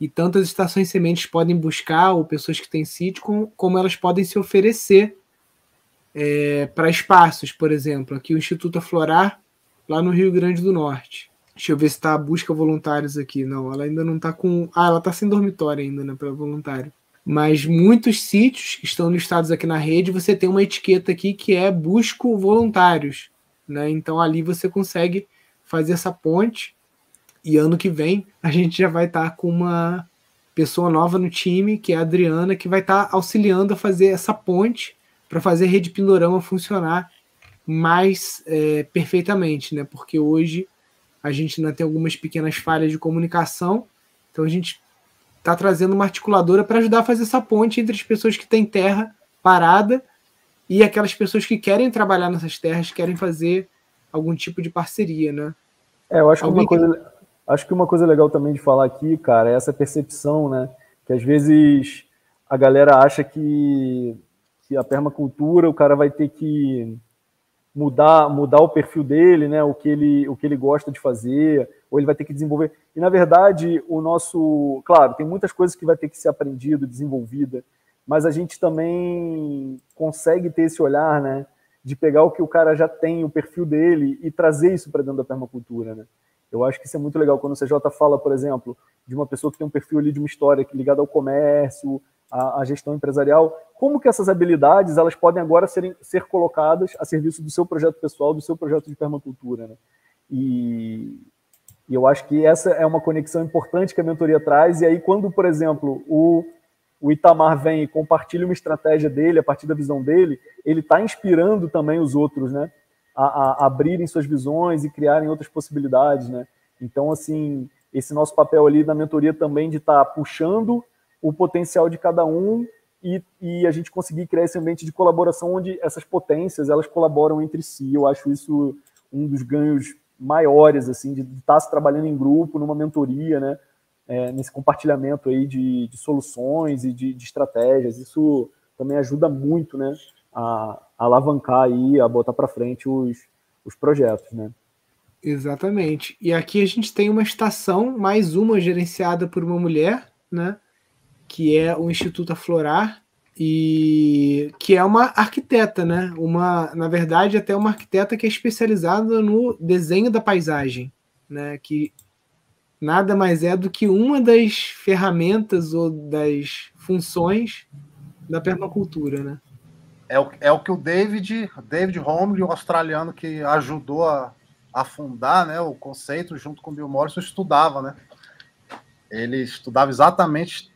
e tantas estações sementes podem buscar, ou pessoas que têm sítio, como, como elas podem se oferecer é, para espaços, por exemplo. Aqui o Instituto Aflorar, lá no Rio Grande do Norte. Deixa eu ver se está busca voluntários aqui. Não, ela ainda não está com. Ah, ela está sem dormitório ainda, né, para voluntário. mas muitos sítios que estão listados aqui na rede, você tem uma etiqueta aqui que é busco voluntários. Né? Então ali você consegue fazer essa ponte e ano que vem a gente já vai estar tá com uma pessoa nova no time, que é a Adriana, que vai estar tá auxiliando a fazer essa ponte para fazer a rede Pindorama funcionar mais é, perfeitamente, né? Porque hoje a gente ainda tem algumas pequenas falhas de comunicação, então a gente está trazendo uma articuladora para ajudar a fazer essa ponte entre as pessoas que têm terra parada e aquelas pessoas que querem trabalhar nessas terras, querem fazer algum tipo de parceria, né? É, eu acho que uma coisa, acho que uma coisa legal também de falar aqui, cara, é essa percepção, né? Que às vezes a galera acha que, que a permacultura o cara vai ter que mudar mudar o perfil dele, né? O que ele o que ele gosta de fazer, ou ele vai ter que desenvolver. E na verdade, o nosso, claro, tem muitas coisas que vai ter que ser aprendido, desenvolvida, mas a gente também consegue ter esse olhar, né? De pegar o que o cara já tem, o perfil dele, e trazer isso para dentro da permacultura, né? Eu acho que isso é muito legal quando o CJ fala, por exemplo, de uma pessoa que tem um perfil ali de uma história ligada ao comércio, à, à gestão empresarial, como que essas habilidades elas podem agora serem, ser colocadas a serviço do seu projeto pessoal, do seu projeto de permacultura, né? E, e eu acho que essa é uma conexão importante que a mentoria traz. E aí, quando, por exemplo, o, o Itamar vem e compartilha uma estratégia dele, a partir da visão dele, ele está inspirando também os outros, né? A, a, abrirem suas visões e criarem outras possibilidades, né? Então, assim, esse nosso papel ali na mentoria também de estar tá puxando o potencial de cada um e, e, a gente conseguir criar esse ambiente de colaboração onde essas potências elas colaboram entre si. Eu acho isso um dos ganhos maiores, assim, de estar se trabalhando em grupo, numa mentoria, né? É, nesse compartilhamento aí de, de soluções e de, de, estratégias. Isso também ajuda muito, né? A alavancar aí, a botar para frente os, os projetos, né? Exatamente. E aqui a gente tem uma estação, mais uma gerenciada por uma mulher, né? Que é o Instituto Aflorar, e que é uma arquiteta, né? Uma, na verdade, até uma arquiteta que é especializada no desenho da paisagem, né? Que nada mais é do que uma das ferramentas ou das funções da permacultura, né? É o, é o que o David, David Holmgren, o australiano que ajudou a, fundar né, o conceito junto com o Bill Morrison, estudava, né? Ele estudava exatamente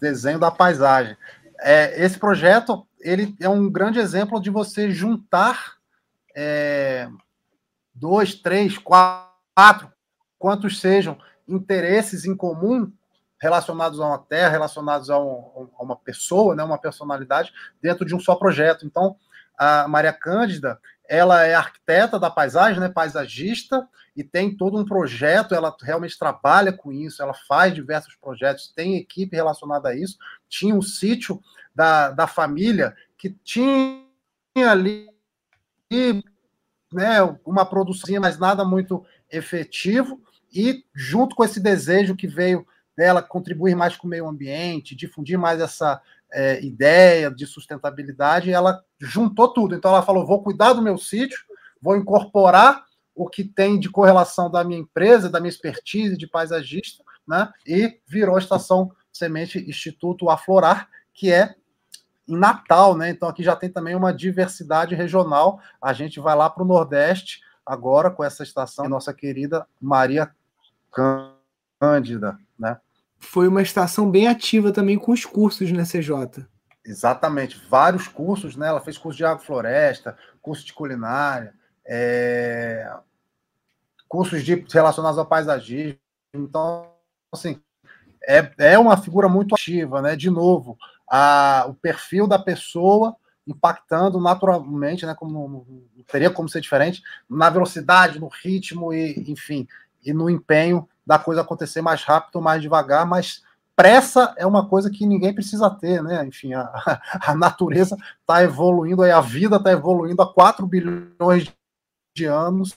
desenho da paisagem é, esse projeto ele é um grande exemplo de você juntar é, dois, três, quatro, quantos sejam interesses em comum relacionados a uma terra, relacionados a, um, a, uma pessoa, né, uma personalidade, dentro de um só projeto. Então, a Maria Cândida, ela é arquiteta da paisagem, né, paisagista, e tem todo um projeto, ela realmente trabalha com isso, ela faz diversos projetos, tem equipe relacionada a isso. Tinha um sítio da, da família que tinha ali né, uma produção, mas nada muito efetivo, e junto com esse desejo que veio dela contribuir mais com o meio ambiente, difundir mais essa é, ideia de sustentabilidade, ela juntou tudo. Então ela falou: vou cuidar do meu sítio, vou incorporar o que tem de correlação da minha empresa, da minha expertise de paisagista, né? E virou a estação Semente Instituto Aflorar, que é em Natal, né? Então aqui já tem também uma diversidade regional. A gente vai lá para o Nordeste agora com essa estação, nossa querida Maria Cândida, né? Foi uma estação bem ativa também com os cursos na CJ. Exatamente, vários cursos, né? Ela fez curso de agrofloresta, curso de culinária, é... cursos de, relacionados ao paisagismo. Então, assim, é, é uma figura muito ativa, né? De novo, a, o perfil da pessoa impactando naturalmente, né, como não teria como ser diferente, na velocidade, no ritmo e, enfim, e no empenho da coisa acontecer mais rápido, mais devagar, mas pressa é uma coisa que ninguém precisa ter, né? Enfim, a, *laughs* a natureza está evoluindo, a vida está evoluindo há 4 bilhões de anos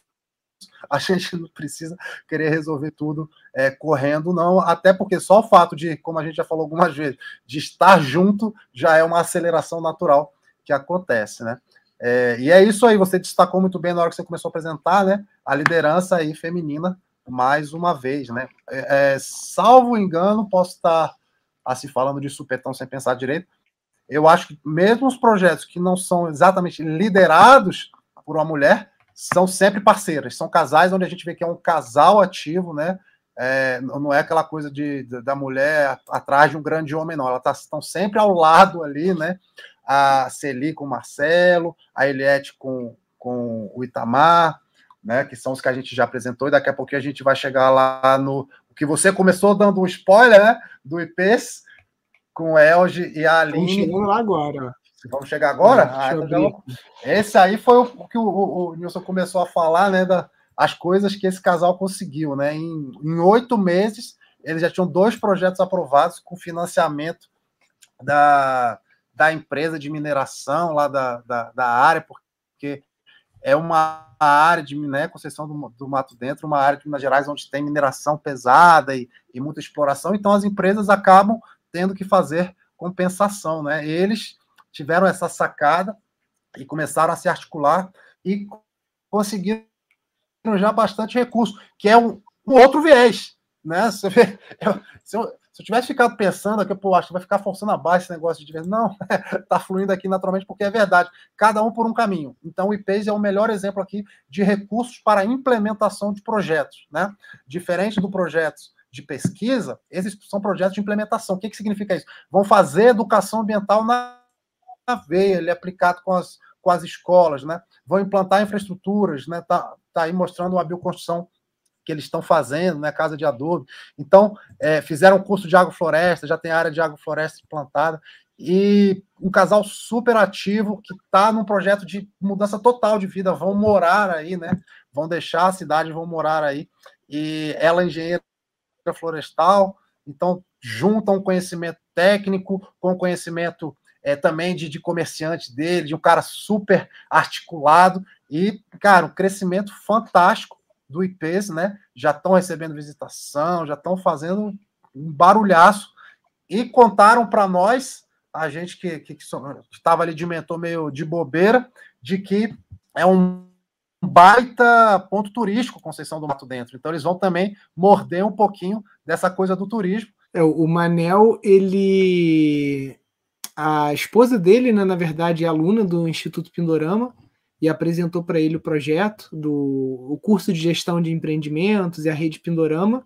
a gente não precisa querer resolver tudo é, correndo, não, até porque só o fato de, como a gente já falou algumas vezes, de estar junto já é uma aceleração natural que acontece, né? É, e é isso aí, você destacou muito bem na hora que você começou a apresentar, né? A liderança aí feminina, mais uma vez, né? É, é salvo engano, posso estar assim falando de supetão sem pensar direito. Eu acho que mesmo os projetos que não são exatamente liderados por uma mulher, são sempre parceiras, são casais onde a gente vê que é um casal ativo, né? É, não é aquela coisa de, de, da mulher atrás de um grande homem, não. Elas tá, estão sempre ao lado ali, né? A Celi com o Marcelo, a Eliette com, com o Itamar, né? Que são os que a gente já apresentou, e daqui a pouquinho a gente vai chegar lá no que você começou dando um spoiler, né? Do IPs com o Elge e a Aline. Vamos lá agora. Vamos chegar agora? Ah, então, esse aí foi o que o, o, o Nilson começou a falar, né? Da, as coisas que esse casal conseguiu, né? Em oito meses, eles já tinham dois projetos aprovados com financiamento da, da empresa de mineração lá da, da, da área, porque é uma área de né, concessão do, do, Mato Dentro, uma área de Minas Gerais onde tem mineração pesada e, e muita exploração, então as empresas acabam tendo que fazer compensação, né? Eles tiveram essa sacada e começaram a se articular e conseguiram já bastante recurso, que é um, um outro viés. Né? *laughs* Você vê, eu, se, eu, se eu tivesse ficado pensando aqui, pô, acho que vai ficar forçando a base esse negócio de vez. Não, está *laughs* fluindo aqui naturalmente, porque é verdade. Cada um por um caminho. Então, o IPES é o melhor exemplo aqui de recursos para implementação de projetos. Né? Diferente do projeto de pesquisa, esses são projetos de implementação. O que, que significa isso? Vão fazer educação ambiental na veia, ele é aplicado com as, com as escolas, né? Vão implantar infraestruturas, né? Tá, tá aí mostrando a bioconstrução que eles estão fazendo, né? Casa de adobe. Então, é, fizeram um curso de agrofloresta, já tem área de agrofloresta implantada. E um casal super ativo que está num projeto de mudança total de vida, vão morar aí, né? Vão deixar a cidade, vão morar aí. E ela é engenheira florestal, então junta um conhecimento técnico com conhecimento é, também de, de comerciante dele, de um cara super articulado e, cara, um crescimento fantástico do IPs, né? Já estão recebendo visitação, já estão fazendo um barulhaço e contaram para nós, a gente que estava ali de mentor meio de bobeira, de que é um baita ponto turístico Conceição do Mato Dentro. Então eles vão também morder um pouquinho dessa coisa do turismo. É, o Manel, ele a esposa dele, né, na verdade, é aluna do Instituto Pindorama e apresentou para ele o projeto do o curso de gestão de empreendimentos e a rede Pindorama.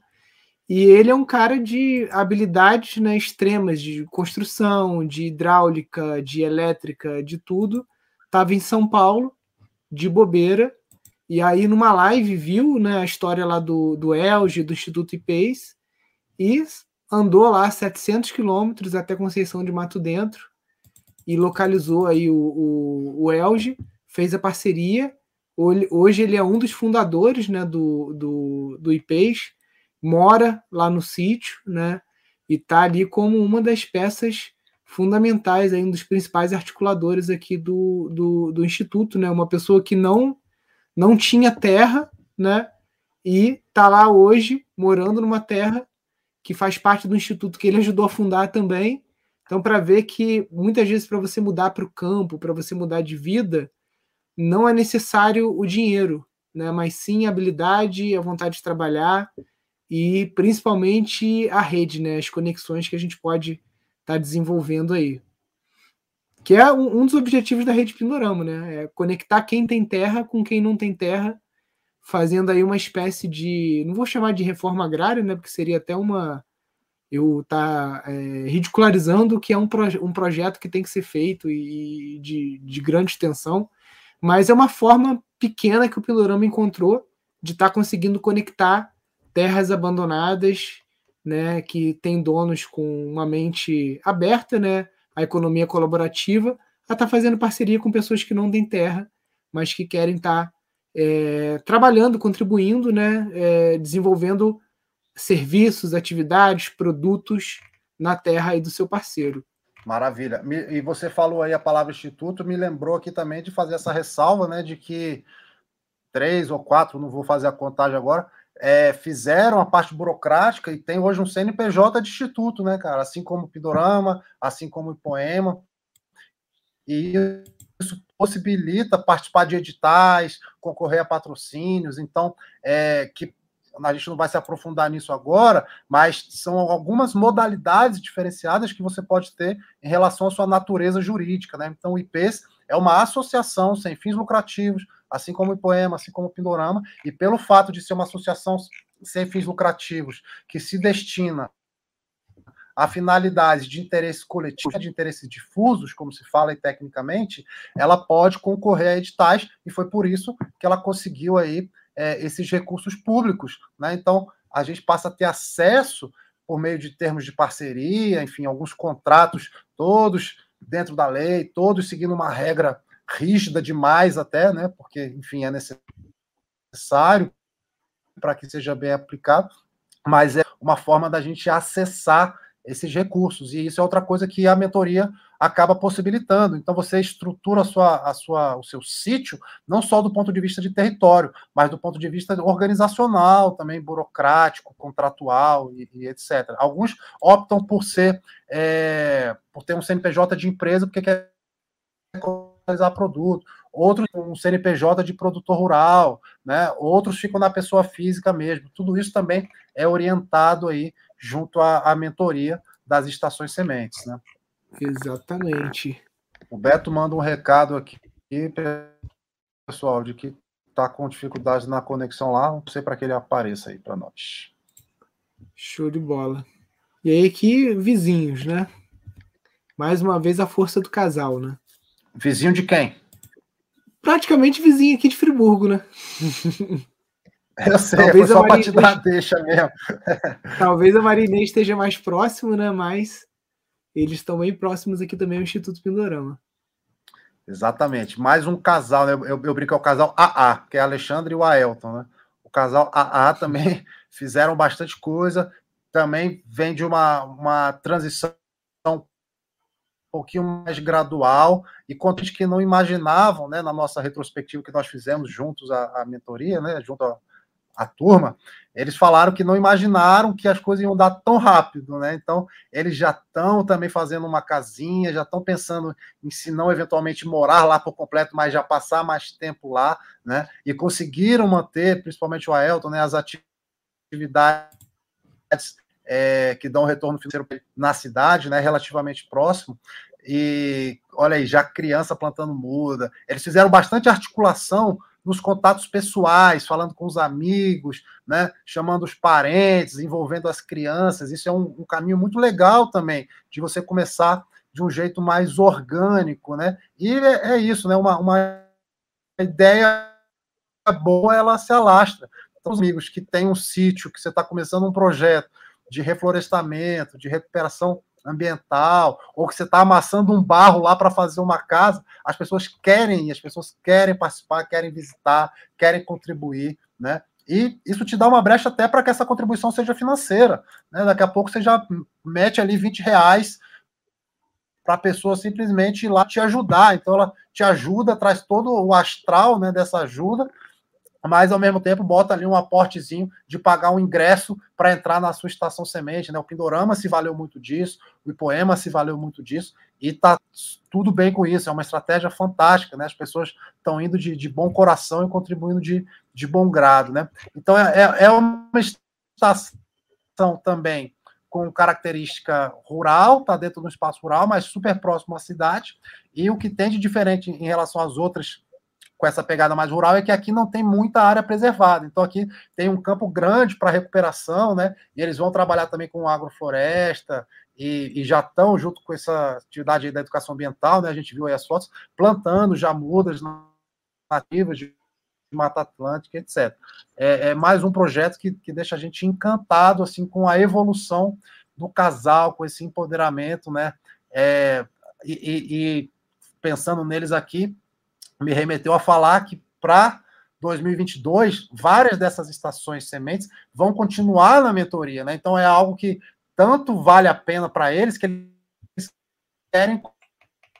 E ele é um cara de habilidades né, extremas de construção, de hidráulica, de elétrica, de tudo. Estava em São Paulo, de bobeira, e aí numa live viu né, a história lá do, do Elge, do Instituto IPES, e andou lá 700 quilômetros até Conceição de Mato Dentro e localizou aí o, o, o Elge, fez a parceria. Hoje ele é um dos fundadores né, do, do, do IPES, mora lá no sítio, né? E está ali como uma das peças fundamentais, aí, um dos principais articuladores aqui do, do, do Instituto, né? Uma pessoa que não, não tinha terra, né? E está lá hoje, morando numa terra que faz parte do instituto que ele ajudou a fundar também. Então, para ver que muitas vezes para você mudar para o campo, para você mudar de vida, não é necessário o dinheiro, né? mas sim a habilidade, a vontade de trabalhar e principalmente a rede, né? as conexões que a gente pode estar tá desenvolvendo aí. Que é um, um, dos objetivos da rede Pindorama, né? É conectar quem tem terra com quem não tem terra fazendo aí uma espécie de, não vou chamar de reforma agrária, né, porque seria até uma, eu tá é, ridicularizando que é um, proje um projeto que tem que ser feito e de, de grande extensão, mas é uma forma pequena que o Pindorama encontrou de estar tá conseguindo conectar terras abandonadas, né, que tem donos com uma mente aberta, né, a economia colaborativa, a estar tá fazendo parceria com pessoas que não têm terra, mas que querem estar tá é, trabalhando, contribuindo, né, é, desenvolvendo serviços, atividades, produtos na terra aí do seu parceiro. Maravilha. E você falou aí a palavra instituto, me lembrou aqui também de fazer essa ressalva, né, de que três ou quatro, não vou fazer a contagem agora, é, fizeram a parte burocrática e tem hoje um CNPJ de instituto, né, cara? Assim como o Pidorama, assim como o Poema. E isso possibilita participar de editais, concorrer a patrocínios, então, é, que a gente não vai se aprofundar nisso agora, mas são algumas modalidades diferenciadas que você pode ter em relação à sua natureza jurídica. Né? Então, o IPs é uma associação sem fins lucrativos, assim como o Poema, assim como o Pindorama, e pelo fato de ser uma associação sem fins lucrativos que se destina a finalidades de interesse coletivo, de interesses difusos, como se fala aí tecnicamente, ela pode concorrer a editais, e foi por isso que ela conseguiu aí é, esses recursos públicos. Né? Então, a gente passa a ter acesso por meio de termos de parceria, enfim, alguns contratos, todos dentro da lei, todos seguindo uma regra rígida demais até, né? Porque, enfim, é necessário para que seja bem aplicado, mas é uma forma da gente acessar esses recursos. E isso é outra coisa que a mentoria acaba possibilitando. Então você estrutura a sua, a sua, o seu sítio não só do ponto de vista de território, mas do ponto de vista organizacional, também burocrático, contratual e, e etc. Alguns optam por ser é, por ter um CNPJ de empresa porque quer comercializar produto. Outros um CNPJ de produtor rural, né? Outros ficam na pessoa física mesmo. Tudo isso também é orientado aí junto à, à mentoria das estações sementes. Né? Exatamente. O Beto manda um recado aqui, pessoal, de que está com dificuldades na conexão lá. Não sei para que ele apareça aí para nós. Show de bola. E aí aqui, vizinhos, né? Mais uma vez a força do casal, né? Vizinho de quem? Praticamente vizinho aqui de Friburgo, né? *laughs* Eu sei, Talvez foi só para te dar deixa mesmo. *laughs* Talvez a Marinês esteja mais próximo, né? Mas eles estão bem próximos aqui também ao Instituto Pindorama. Exatamente. Mais um casal, né? Eu, eu brinco é o casal AA, que é Alexandre e o Aelton, né? O casal AA *laughs* também fizeram bastante coisa. Também vem de uma, uma transição um pouquinho mais gradual e contas que não imaginavam, né, na nossa retrospectiva que nós fizemos juntos a, a mentoria, né, junto a, a turma, eles falaram que não imaginaram que as coisas iam dar tão rápido, né? Então, eles já estão também fazendo uma casinha, já estão pensando em se não eventualmente morar lá por completo, mas já passar mais tempo lá, né? E conseguiram manter, principalmente o Aelton, né, as atividades é, que dão retorno financeiro na cidade, né, relativamente próximo. E olha aí, já criança plantando muda. Eles fizeram bastante articulação nos contatos pessoais, falando com os amigos, né, chamando os parentes, envolvendo as crianças. Isso é um, um caminho muito legal também, de você começar de um jeito mais orgânico, né? E é, é isso, né? Uma, uma ideia boa, ela se alastra. Então, os amigos que têm um sítio, que você está começando um projeto de reflorestamento, de recuperação ambiental, ou que você está amassando um barro lá para fazer uma casa, as pessoas querem, as pessoas querem participar, querem visitar, querem contribuir, né? E isso te dá uma brecha até para que essa contribuição seja financeira. Né? Daqui a pouco você já mete ali 20 reais para a pessoa simplesmente ir lá te ajudar. Então ela te ajuda, traz todo o astral né, dessa ajuda, mas ao mesmo tempo bota ali um aportezinho de pagar um ingresso para entrar na sua estação semente, né? O Pindorama se valeu muito disso, o Ipoema se valeu muito disso, e tá tudo bem com isso, é uma estratégia fantástica, né? As pessoas estão indo de, de, bom coração e contribuindo de, de bom grado, né? Então é, é, é uma estação também com característica rural, está dentro do espaço rural, mas super próximo à cidade, e o que tem de diferente em relação às outras com essa pegada mais rural é que aqui não tem muita área preservada. Então aqui tem um campo grande para recuperação, né? E eles vão trabalhar também com agrofloresta e, e já estão junto com essa atividade da educação ambiental, né? A gente viu aí as fotos plantando já mudas nativas de Mata Atlântica, etc. É, é mais um projeto que, que deixa a gente encantado assim com a evolução do casal, com esse empoderamento, né? É, e, e, e pensando neles aqui, me remeteu a falar que para 2022, várias dessas estações sementes vão continuar na mentoria, né? Então é algo que tanto vale a pena para eles que eles querem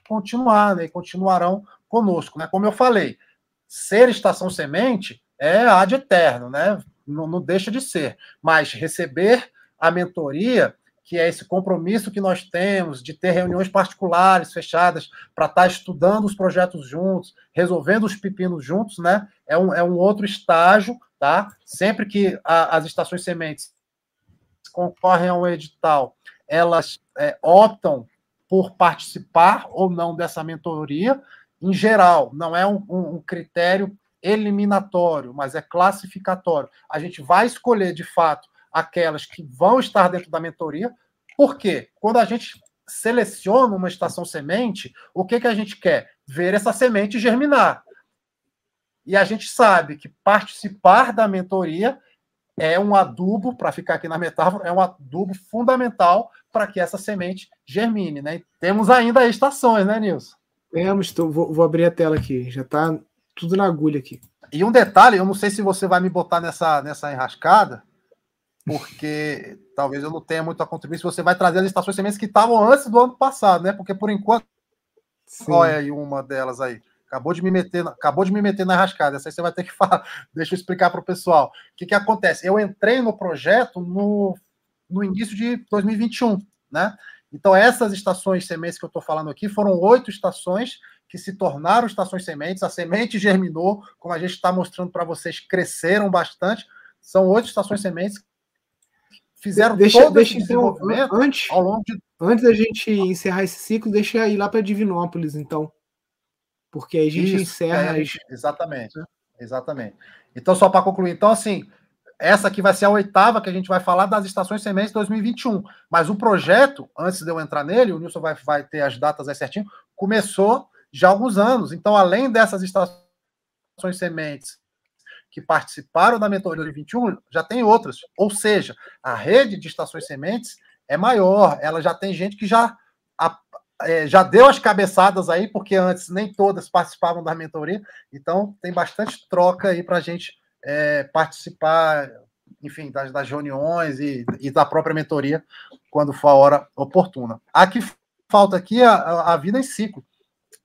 continuar, né? E continuarão conosco, né? Como eu falei, ser estação semente é ad eterno, né? Não, não deixa de ser, mas receber a mentoria que é esse compromisso que nós temos de ter reuniões particulares fechadas para estar tá estudando os projetos juntos, resolvendo os pepinos juntos, né? é um, é um outro estágio, tá? Sempre que a, as estações sementes concorrem a um edital, elas é, optam por participar ou não dessa mentoria. Em geral, não é um, um, um critério eliminatório, mas é classificatório. A gente vai escolher, de fato, aquelas que vão estar dentro da mentoria. Por quê? Quando a gente seleciona uma estação semente, o que, que a gente quer? Ver essa semente germinar. E a gente sabe que participar da mentoria é um adubo, para ficar aqui na metáfora, é um adubo fundamental para que essa semente germine. Né? E temos ainda estações, né, Nilson? Temos, então vou, vou abrir a tela aqui, já está tudo na agulha aqui. E um detalhe, eu não sei se você vai me botar nessa, nessa enrascada, porque talvez eu não tenha muito a contribuir se você vai trazer as estações sementes que estavam antes do ano passado, né? Porque por enquanto, Sim. olha aí uma delas aí. Acabou de me meter, acabou de me meter na rascada. Essa aí você vai ter que *laughs* falar. Deixa eu explicar para o pessoal. O que, que acontece? Eu entrei no projeto no, no início de 2021, né? Então, essas estações sementes que eu estou falando aqui foram oito estações que se tornaram estações sementes. A semente germinou, como a gente está mostrando para vocês, cresceram bastante. São oito estações sementes fizeram deixa, todo deixa, esse então, desenvolvimento antes, ao longo de... Antes da gente encerrar esse ciclo, deixa eu ir lá para Divinópolis, então. Porque aí a gente Isso, encerra. É, as... Exatamente. Exatamente. Então, só para concluir, então, assim, essa aqui vai ser a oitava que a gente vai falar das estações sementes 2021. Mas o projeto, antes de eu entrar nele, o Nilson vai, vai ter as datas aí certinho, começou já há alguns anos. Então, além dessas estações sementes que participaram da mentoria 2021, já tem outras. Ou seja, a rede de estações sementes é maior, ela já tem gente que já, a, é, já deu as cabeçadas aí, porque antes nem todas participavam da mentoria, então tem bastante troca aí para a gente é, participar, enfim, das, das reuniões e, e, da própria mentoria quando for a hora oportuna. Aqui falta aqui a, a Vida em Ciclo,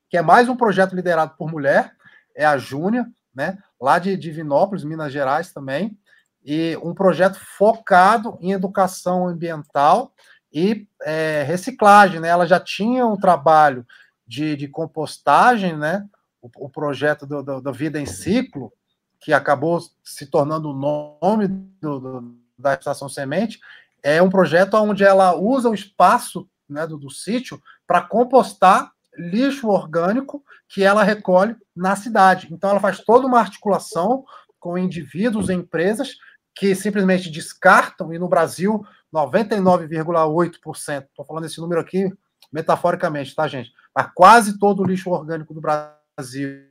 que é mais um projeto liderado por mulher, é a Júnia, né? lá de Divinópolis, Minas Gerais também, e um projeto focado em educação ambiental e é, reciclagem, né? Ela já tinha um trabalho de, de compostagem, né? O, o projeto do, do, do, Vida em Ciclo, que acabou se tornando o nome do, da Estação Semente, é um projeto onde ela usa o espaço né, do, do sítio para compostar lixo orgânico que ela recolhe na cidade. Então, ela faz toda uma articulação com indivíduos e empresas que simplesmente descartam, e no Brasil, 99,8%, estou falando esse número aqui metaforicamente, tá, gente? Mas quase todo o lixo orgânico do Brasil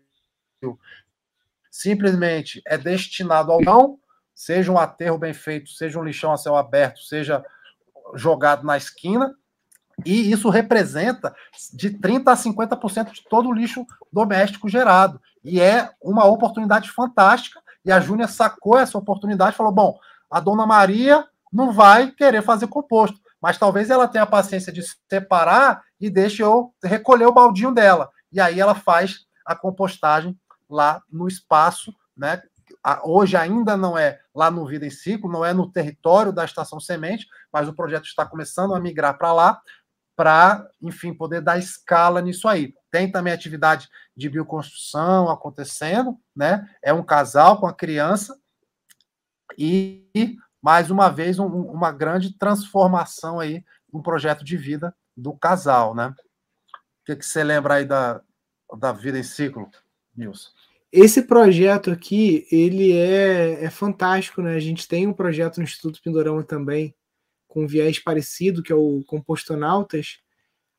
simplesmente é destinado ao não, seja um aterro bem feito, seja um lixão a céu aberto, seja jogado na esquina, e isso representa de 30% a 50% de todo o lixo doméstico gerado. E é uma oportunidade fantástica. E a Júnia sacou essa oportunidade e falou: bom, a dona Maria não vai querer fazer composto, mas talvez ela tenha a paciência de separar e deixe eu recolher o baldinho dela. E aí ela faz a compostagem lá no espaço, né? Hoje ainda não é lá no Vida em Ciclo, não é no território da Estação Semente, mas o projeto está começando a migrar para lá, para, enfim, poder dar escala nisso aí. Tem também atividade de bioconstrução acontecendo, né? É um casal com a criança e, mais uma vez, um, uma grande transformação aí no projeto de vida do casal, né? O que, que você lembra aí da, da vida em ciclo, Nilson? Esse projeto aqui, ele é, é fantástico, né? A gente tem um projeto no Instituto Pindorama também, com viés parecido, que é o Compostonautas,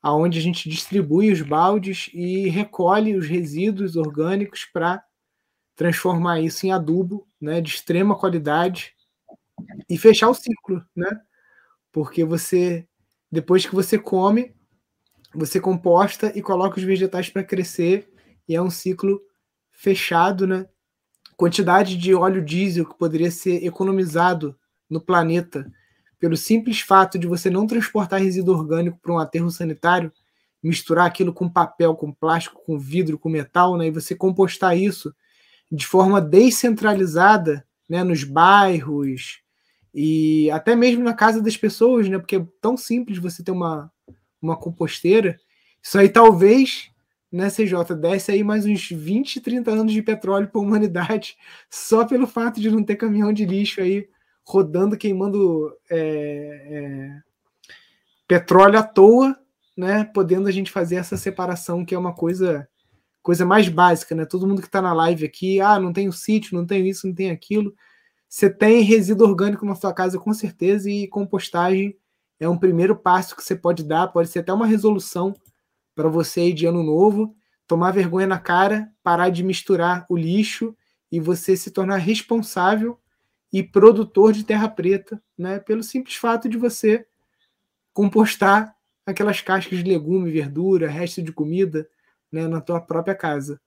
aonde a gente distribui os baldes e recolhe os resíduos orgânicos para transformar isso em adubo, né, de extrema qualidade e fechar o ciclo, né? Porque você depois que você come, você composta e coloca os vegetais para crescer e é um ciclo fechado, né? Quantidade de óleo diesel que poderia ser economizado no planeta pelo simples fato de você não transportar resíduo orgânico para um aterro sanitário, misturar aquilo com papel, com plástico, com vidro, com metal, né, e você compostar isso de forma descentralizada né, nos bairros e até mesmo na casa das pessoas, né, porque é tão simples você ter uma, uma composteira. Isso aí talvez né, CJ? Desce aí mais uns 20, 30 anos de petróleo para a humanidade, *laughs* só pelo fato de não ter caminhão de lixo aí rodando, queimando é, é, petróleo à toa, né? Podendo a gente fazer essa separação, que é uma coisa coisa mais básica, né? Todo mundo que está na live aqui, ah, não tenho sítio, não tenho isso, não tenho aquilo. Você tem resíduo orgânico na sua casa com certeza e compostagem é um primeiro passo que você pode dar, pode ser até uma resolução para você de ano novo, tomar vergonha na cara, parar de misturar o lixo e você se tornar responsável e produtor de terra preta, né? Pelo simples fato de você compostar aquelas cascas de legume, verdura, resto de comida, né, na tua própria casa.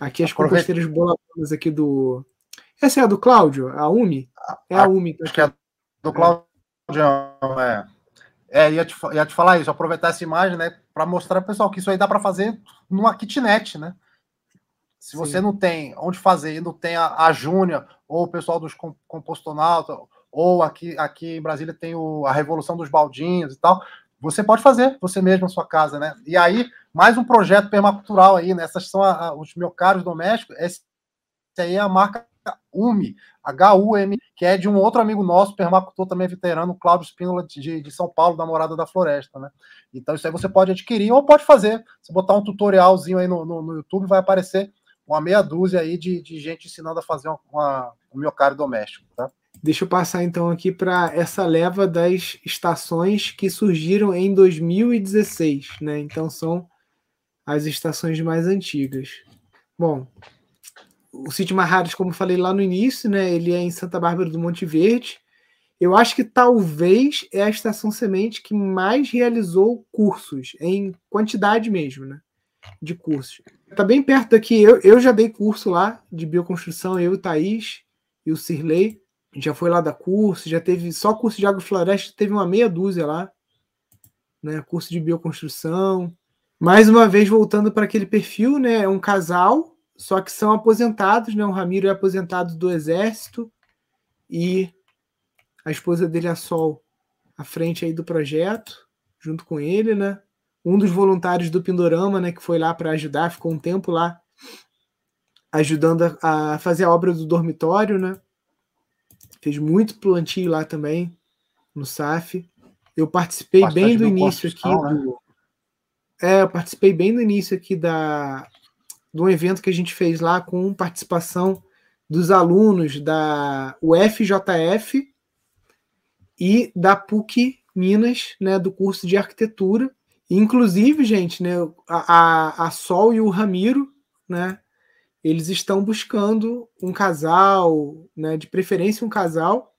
Aqui as Aproveita. composteiras boladas aqui do essa é a do Cláudio, a Umi? É a, a Umi. Tá acho que é a do Cláudio, é. É, ia te, ia te falar isso, aproveitar essa imagem, né, para mostrar para o pessoal que isso aí dá para fazer numa kitnet, né? Se Sim. você não tem onde fazer e não tem a, a Júnior ou o pessoal dos compostonautas, ou aqui, aqui em Brasília tem o, a Revolução dos Baldinhos e tal, você pode fazer você mesmo na sua casa, né? E aí, mais um projeto permacultural aí, né? Essas são a, a, os domésticos, esse aí é a marca UMI, H-U-M, que é de um outro amigo nosso, permacultor também veterano, Cláudio Spínola, de, de São Paulo, da Morada da Floresta, né? Então isso aí você pode adquirir ou pode fazer. Se botar um tutorialzinho aí no, no, no YouTube, vai aparecer uma meia dúzia aí de, de gente ensinando a fazer uma, uma, um miocárdio doméstico, tá? Deixa eu passar então aqui para essa leva das estações que surgiram em 2016, né? Então são as estações mais antigas. Bom, o sítio Marrares, como falei lá no início, né, ele é em Santa Bárbara do Monte Verde. Eu acho que talvez é a estação semente que mais realizou cursos, em quantidade mesmo, né? De cursos. Está bem perto daqui. Eu, eu já dei curso lá de bioconstrução, eu, o Thaís e o Cirlei. Já foi lá dar curso, já teve só curso de agrofloresta, teve uma meia dúzia lá. Né? Curso de bioconstrução. Mais uma vez, voltando para aquele perfil, né? É um casal só que são aposentados, né? O Ramiro é aposentado do Exército e a esposa dele, a Sol, à frente aí do projeto, junto com ele, né? Um dos voluntários do Pindorama, né, que foi lá para ajudar, ficou um tempo lá ajudando a, a, fazer a obra do dormitório, né? Fez muito plantio lá também no SAF. Eu participei Bastante bem do início aqui né? do É, eu participei bem do início aqui da de um evento que a gente fez lá com participação dos alunos da UFJF e da PUC Minas, né, do curso de arquitetura. Inclusive, gente, né, a, a Sol e o Ramiro, né, eles estão buscando um casal, né, de preferência um casal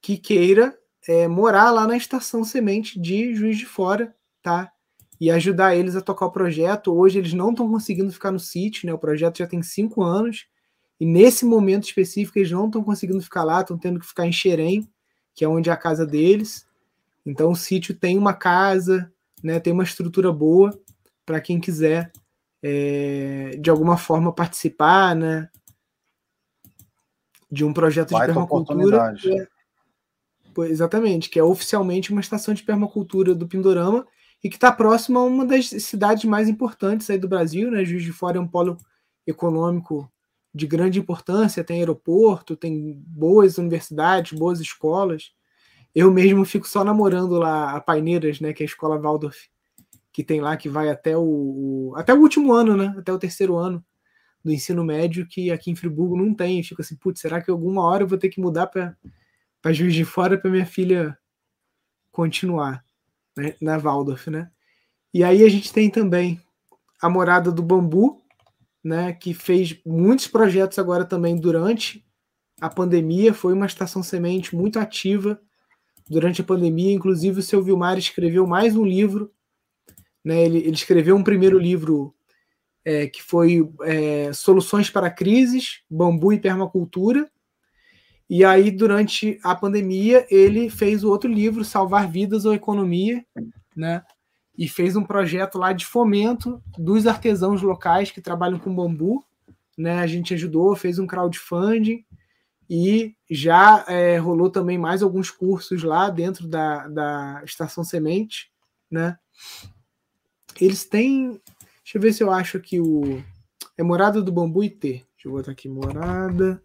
que queira é, morar lá na estação semente de Juiz de Fora, tá? e ajudar eles a tocar o projeto. Hoje eles não estão conseguindo ficar no sítio, né? O projeto já tem cinco anos e nesse momento específico eles não estão conseguindo ficar lá, estão tendo que ficar em Xerém, que é onde é a casa deles. Então o sítio tem uma casa, né? Tem uma estrutura boa para quem quiser é, de alguma forma participar, né? De um projeto Vai de permacultura. É, exatamente, que é oficialmente uma estação de permacultura do Pindorama e que está próximo a uma das cidades mais importantes aí do Brasil, né? Juiz de Fora é um polo econômico de grande importância, tem aeroporto, tem boas universidades, boas escolas. Eu mesmo fico só namorando lá a Paineiras, né, que é a escola Waldorf, que tem lá que vai até o, até o último ano, né, até o terceiro ano do ensino médio, que aqui em Friburgo não tem. Eu fico assim, putz, será que alguma hora eu vou ter que mudar para Juiz de Fora para minha filha continuar? né, na Waldorf, né? E aí a gente tem também a Morada do Bambu, né, que fez muitos projetos agora também durante a pandemia, foi uma estação semente muito ativa durante a pandemia, inclusive o seu Vilmar escreveu mais um livro, né, ele, ele escreveu um primeiro livro é, que foi é, Soluções para Crises, Bambu e Permacultura, e aí, durante a pandemia, ele fez o outro livro, Salvar Vidas ou Economia, né? E fez um projeto lá de fomento dos artesãos locais que trabalham com bambu. Né? A gente ajudou, fez um crowdfunding e já é, rolou também mais alguns cursos lá dentro da, da Estação Semente. Né? Eles têm. Deixa eu ver se eu acho aqui o. É Morada do Bambu IT. Deixa eu botar aqui Morada.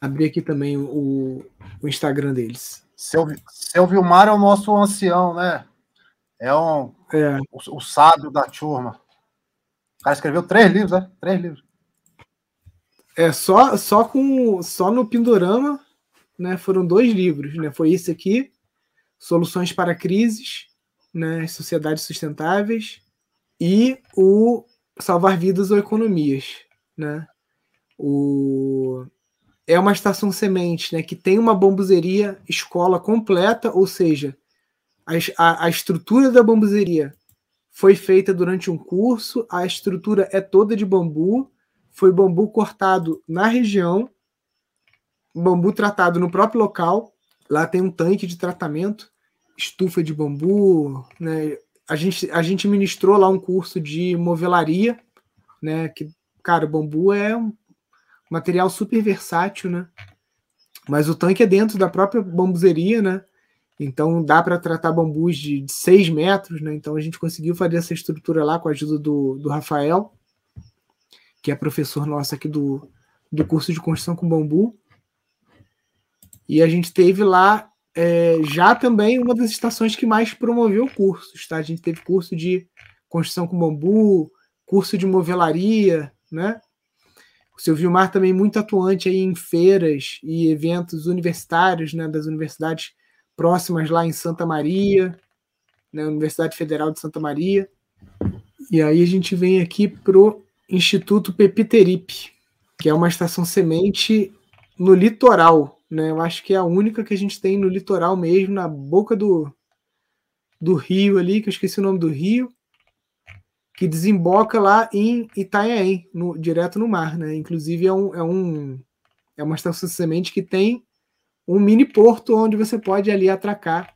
Abrir aqui também o, o Instagram deles. Seu, seu Vilmar é o nosso ancião, né? É, um, é. O, o sábio da turma. O cara escreveu três livros, né? Três livros. É, só, só, com, só no Pindorama né, foram dois livros. Né? Foi esse aqui, Soluções para Crises, né, Sociedades Sustentáveis, e o Salvar Vidas ou Economias. Né? O... É uma estação semente né, que tem uma bambuzeria escola completa, ou seja, a, a, a estrutura da bambuzeria foi feita durante um curso, a estrutura é toda de bambu, foi bambu cortado na região, bambu tratado no próprio local. Lá tem um tanque de tratamento, estufa de bambu, né? A gente, a gente ministrou lá um curso de movelaria, né? Que, cara, bambu é um material super versátil, né? Mas o tanque é dentro da própria bambuzeria, né? Então dá para tratar bambus de, de 6 metros, né? Então a gente conseguiu fazer essa estrutura lá com a ajuda do, do Rafael, que é professor nosso aqui do, do curso de construção com bambu. E a gente teve lá é, já também uma das estações que mais promoveu cursos. Tá? A gente teve curso de construção com bambu, curso de movelaria, né? O seu Vilmar também muito atuante aí em feiras e eventos universitários, né, das universidades próximas lá em Santa Maria, né, Universidade Federal de Santa Maria. E aí a gente vem aqui pro Instituto Pepiteripe, que é uma estação semente no litoral, né? Eu acho que é a única que a gente tem no litoral mesmo, na boca do, do rio ali, que eu esqueci o nome do rio, que desemboca lá em Itanhaém, no, direto no mar, né? Inclusive é, um, é, um, é uma estação semente que tem um mini porto onde você pode ali atracar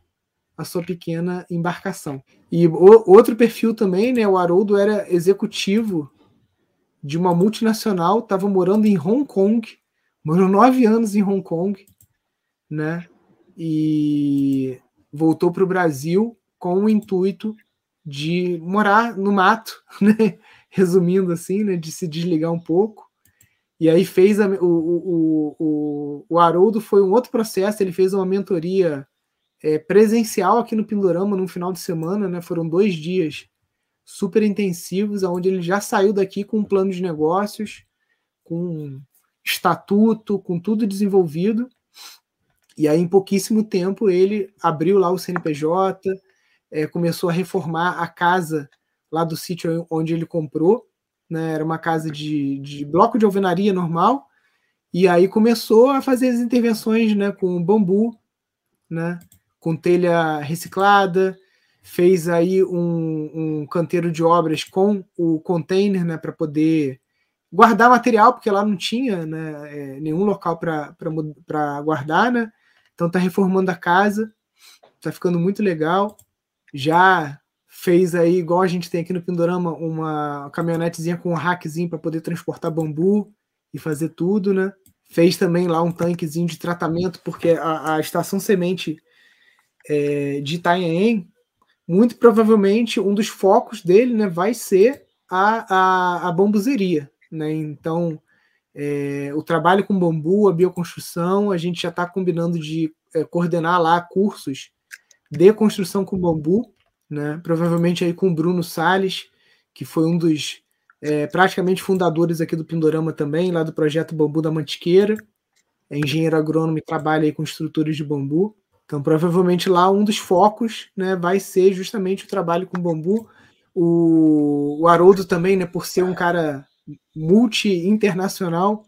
a sua pequena embarcação. E o, outro perfil também, né? O Haroldo era executivo de uma multinacional, estava morando em Hong Kong morou nove anos em Hong Kong, né? E voltou para o Brasil com o intuito de morar no mato, *laughs* né? Resumindo assim, né? De se desligar um pouco. E aí fez a, o, o, o, o Haroldo foi um outro processo, ele fez uma mentoria é, presencial aqui no Pindorama no final de semana, né? Foram dois dias super intensivos, onde ele já saiu daqui com um plano de negócios, com estatuto, com tudo desenvolvido. E aí, em pouquíssimo tempo, ele abriu lá o CNPJ, é, começou a reformar a casa lá do sítio onde ele comprou. Né? Era uma casa de, de bloco de alvenaria normal. E aí começou a fazer as intervenções né, com bambu, né, com telha reciclada, fez aí um, um canteiro de obras com o container né, para poder guardar material, porque lá não tinha né, é, nenhum local para guardar, né? Então tá reformando a casa, tá ficando muito legal. Já fez aí, igual a gente tem aqui no Pindorama, uma caminhonetezinha com um rackzinho para poder transportar bambu e fazer tudo, né? Fez também lá um tanquezinho de tratamento, porque a, a estação semente é, de Itanhaém, muito provavelmente um dos focos dele né, vai ser a, a, a bambuzeria. Né? Então, é, o trabalho com bambu, a bioconstrução, a gente já está combinando de é, coordenar lá cursos de construção com bambu, né? provavelmente aí com o Bruno Sales, que foi um dos é, praticamente fundadores aqui do Pindorama também, lá do projeto Bambu da Mantiqueira, é engenheiro agrônomo e trabalha aí com estruturas de bambu. Então, provavelmente lá um dos focos né, vai ser justamente o trabalho com bambu. O, o Haroldo também, né, por ser um cara multi-internacional.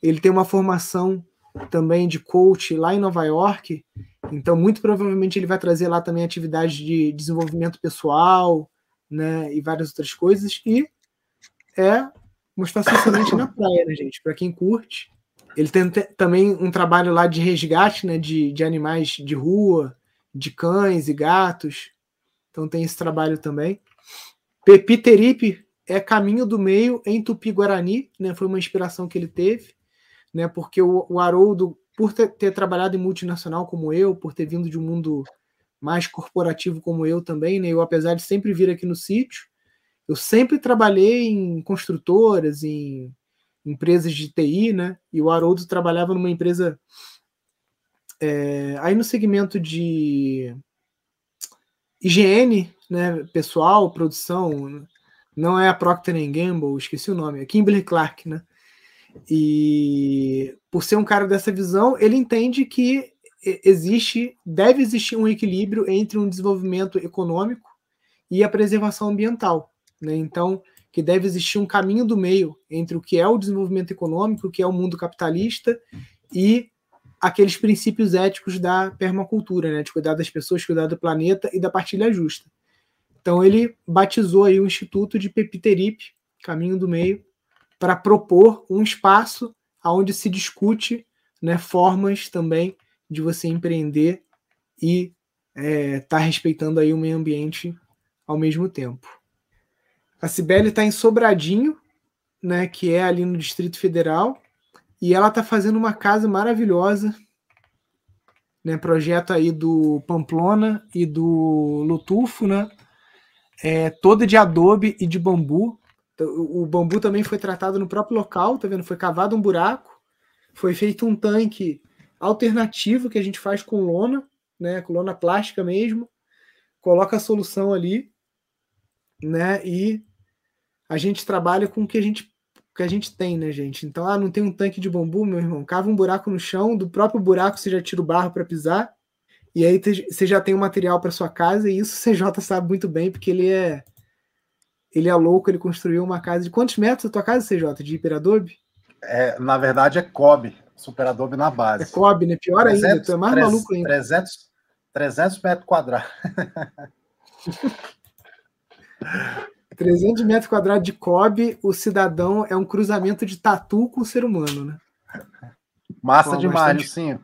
Ele tem uma formação também de coach lá em Nova York. Então, muito provavelmente, ele vai trazer lá também atividades de desenvolvimento pessoal, né? E várias outras coisas. E é uma estação na praia, né, gente? Para quem curte. Ele tem também um trabalho lá de resgate, né? De, de animais de rua, de cães e gatos. Então, tem esse trabalho também. Pepiteripe é Caminho do Meio em Tupi-Guarani, né? Foi uma inspiração que ele teve, né? Porque o, o Haroldo, por ter, ter, trabalhado em multinacional como eu, por ter vindo de um mundo mais corporativo como eu também, né? Eu, apesar de sempre vir aqui no sítio, eu sempre trabalhei em construtoras, em empresas de TI, né? E o Haroldo trabalhava numa empresa é, aí no segmento de higiene, né? Pessoal, produção, não é a Procter Gamble, esqueci o nome, é Kimberly Clark, né? E por ser um cara dessa visão, ele entende que existe, deve existir um equilíbrio entre um desenvolvimento econômico e a preservação ambiental. Né? Então, que deve existir um caminho do meio entre o que é o desenvolvimento econômico, o que é o mundo capitalista e aqueles princípios éticos da permacultura, né? de cuidar das pessoas, cuidar do planeta e da partilha justa. Então ele batizou aí o Instituto de Pepiterip, Caminho do Meio, para propor um espaço onde se discute né, formas também de você empreender e estar é, tá respeitando aí o meio ambiente ao mesmo tempo. A Cibele está em Sobradinho, né, que é ali no Distrito Federal, e ela está fazendo uma casa maravilhosa, né, projeto aí do Pamplona e do Lutufo, né, é, toda de adobe e de bambu. O bambu também foi tratado no próprio local, tá vendo? Foi cavado um buraco, foi feito um tanque alternativo que a gente faz com lona, né, com lona plástica mesmo, coloca a solução ali, né, e a gente trabalha com o que a gente que a gente tem, né, gente? Então, ah, não tem um tanque de bambu, meu irmão, cava um buraco no chão, do próprio buraco você já tira o barro para pisar, e aí você já tem o material para sua casa, e isso *laughs* o CJ sabe muito bem, porque ele é ele é louco, ele construiu uma casa de quantos metros a tua casa, CJ? De hiperadobe? É, na verdade é Kobe. Super Adobe na base. É Cobb, né? Pior 300, ainda, tu é mais 300, maluco ainda. 300, 300 metros quadrados. *laughs* 300 metros quadrados de Cobb, o cidadão é um cruzamento de tatu com o ser humano, né? Massa Bom, demais, bastante... sim.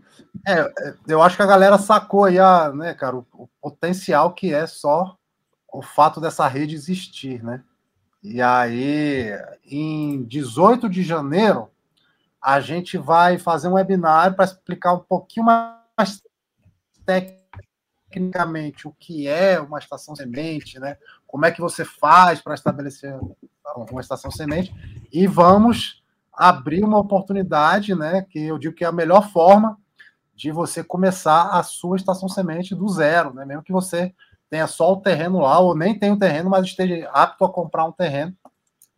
É, é, eu acho que a galera sacou aí, a, né, cara, o, o, potencial que é só o fato dessa rede existir, né? E aí, em 18 de janeiro, a gente vai fazer um webinar para explicar um pouquinho mais tecnicamente o que é uma estação semente, né? Como é que você faz para estabelecer uma estação semente e vamos abrir uma oportunidade, né? Que eu digo que é a melhor forma de você começar a sua estação semente do zero, né? Mesmo que você tenha só o terreno lá ou nem tenha o terreno, mas esteja apto a comprar um terreno,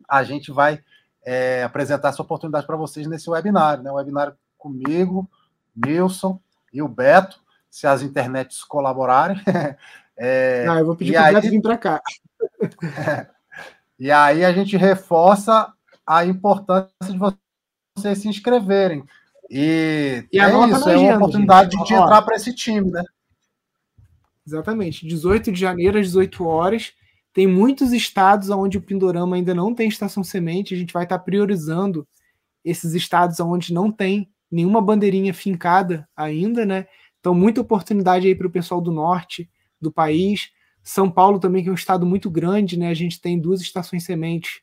a gente vai é, apresentar essa oportunidade para vocês nesse webinário, né? Um webinário comigo, Nilson e o Beto, se as internets colaborarem. *laughs* é, Não, eu vou pedir para o Beto vir para cá. *laughs* e aí a gente reforça a importância de vocês se inscreverem. E, e é isso, é uma oportunidade gente. de entrar para esse time, né? Exatamente. 18 de janeiro, às 18 horas. Tem muitos estados onde o Pindorama ainda não tem estação semente, a gente vai estar priorizando esses estados onde não tem nenhuma bandeirinha fincada ainda, né? Então, muita oportunidade aí para o pessoal do norte do país. São Paulo também, que é um estado muito grande, né? A gente tem duas estações sementes,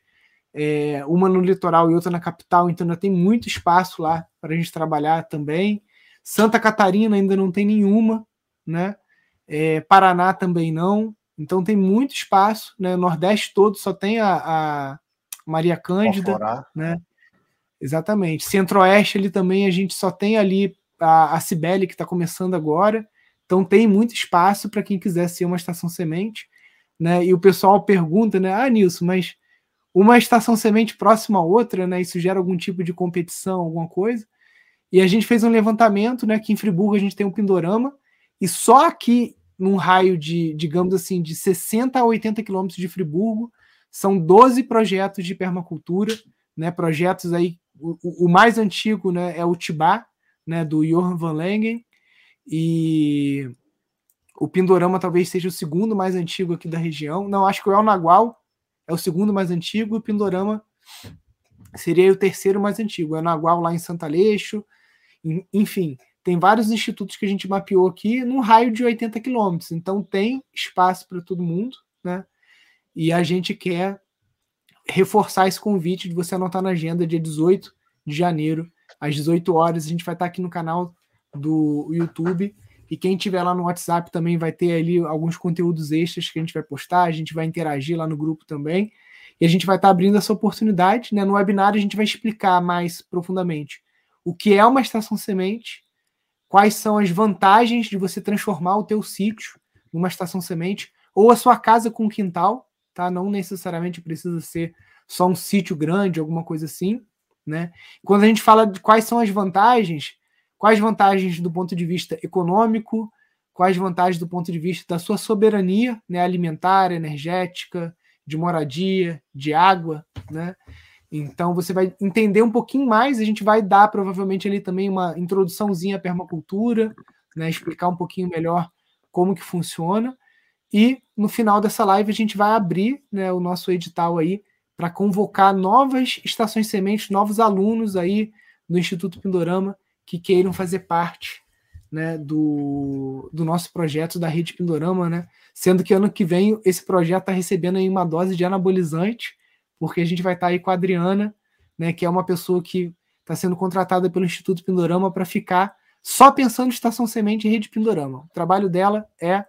é, uma no litoral e outra na capital, então ainda tem muito espaço lá para a gente trabalhar também. Santa Catarina ainda não tem nenhuma, né? É, Paraná também não. Então tem muito espaço, né? O Nordeste todo só tem a, a Maria Cândida, né? Exatamente. Centro-Oeste ali também a gente só tem ali a, a Cibele que está começando agora. Então tem muito espaço para quem quiser ser uma estação semente, né? E o pessoal pergunta, né? Ah, Nilson, mas uma estação semente próxima a outra, né? Isso gera algum tipo de competição, alguma coisa? E a gente fez um levantamento, né? Que em Friburgo a gente tem um Pindorama e só aqui num raio de, digamos assim, de 60 a 80 quilômetros de Friburgo. São 12 projetos de permacultura, né? Projetos aí, o, o mais antigo né, é o Tibá, né, do Johan van Lengen, e o Pindorama talvez seja o segundo mais antigo aqui da região. Não, acho que o El Nagual é o segundo mais antigo, e o Pindorama seria o terceiro mais antigo. O El Nagual lá em Santa Aleixo, enfim tem vários institutos que a gente mapeou aqui num raio de 80 quilômetros. Então tem espaço para todo mundo, né? E a gente quer reforçar esse convite de você anotar na agenda dia 18 de janeiro, às 18 horas. A gente vai estar aqui no canal do YouTube E quem tiver lá no WhatsApp também vai ter ali alguns conteúdos extras que a gente vai postar, a gente vai interagir lá no grupo também. E a gente vai estar abrindo essa oportunidade. Né? No webinar a gente vai explicar mais profundamente o que é uma estação semente, quais são as vantagens de você transformar o teu sítio numa estação semente, ou a sua casa com quintal, tá? Não necessariamente precisa ser só um sítio grande, alguma coisa assim, né? Quando a gente fala de quais são as vantagens, quais vantagens do ponto de vista econômico, quais vantagens do ponto de vista da sua soberania, né, alimentar, energética, de moradia, de água, né? Então você vai entender um pouquinho mais, a gente vai dar provavelmente ali também uma introduçãozinha à permacultura, né, explicar um pouquinho melhor como que funciona. E no final dessa live a gente vai abrir né, o nosso edital aí para convocar novas estações sementes, novos alunos aí do Instituto Pindorama que queiram fazer parte né, do, do nosso projeto da Rede Pindorama, né? Sendo que ano que vem esse projeto está recebendo aí uma dose de anabolizante, porque a gente vai estar aí com a Adriana, né, que é uma pessoa que está sendo contratada pelo Instituto Pindorama para ficar só pensando em estação semente e rede Pindorama. O trabalho dela é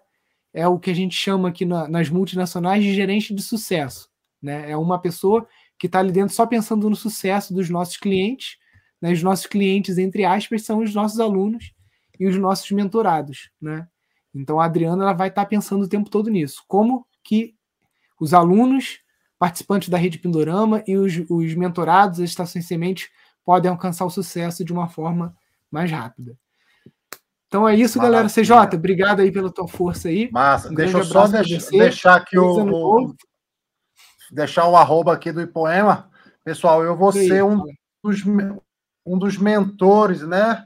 é o que a gente chama aqui na, nas multinacionais de gerente de sucesso. Né? É uma pessoa que está ali dentro só pensando no sucesso dos nossos clientes. Né? Os nossos clientes, entre aspas, são os nossos alunos e os nossos mentorados, né? Então a Adriana ela vai estar tá pensando o tempo todo nisso. Como que os alunos, participantes da rede Pindorama e os, os mentorados, as estações sementes, podem alcançar o sucesso de uma forma mais rápida. Então é isso, Maravilha. galera. CJ, obrigado aí pela tua força aí. Massa. Um Deixa eu só deixar, deixar aqui o, deixar o arroba aqui do Ipoema. Pessoal, eu vou ser um dos, um dos mentores, né?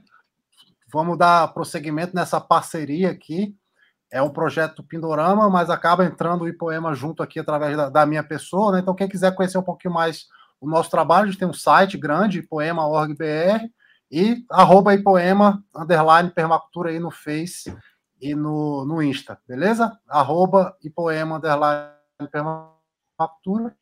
Vamos dar prosseguimento nessa parceria aqui. É um projeto Pindorama, mas acaba entrando o Ipoema junto aqui através da, da minha pessoa, né? Então, quem quiser conhecer um pouquinho mais o nosso trabalho, a gente tem um site grande, ipoema.org.br, e arroba Ipoema, underline permacultura aí no Face e no, no Insta, beleza? Arroba Ipoema, underline permacultura.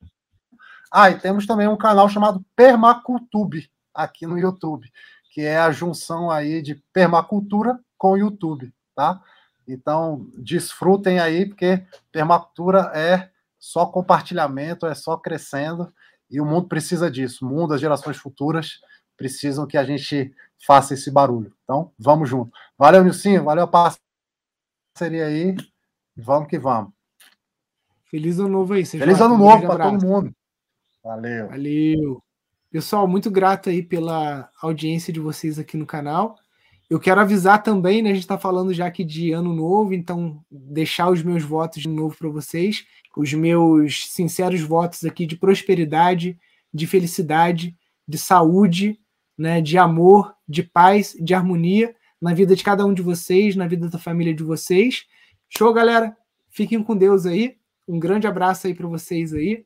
Ah, e temos também um canal chamado Permacultube aqui no YouTube, que é a junção aí de permacultura com YouTube, tá? Então, desfrutem aí, porque permacultura é só compartilhamento, é só crescendo, e o mundo precisa disso. O mundo, as gerações futuras precisam que a gente faça esse barulho. Então, vamos junto. Valeu, Nilcinho, valeu a parceria aí, vamos que vamos. Feliz ano novo aí. Feliz ano novo para todo mundo. Valeu. Valeu. Pessoal, muito grato aí pela audiência de vocês aqui no canal. Eu quero avisar também, né? A gente está falando já aqui de ano novo, então deixar os meus votos de novo para vocês, os meus sinceros votos aqui de prosperidade, de felicidade, de saúde, né? De amor, de paz, de harmonia na vida de cada um de vocês, na vida da família de vocês. Show, galera? Fiquem com Deus aí. Um grande abraço aí para vocês aí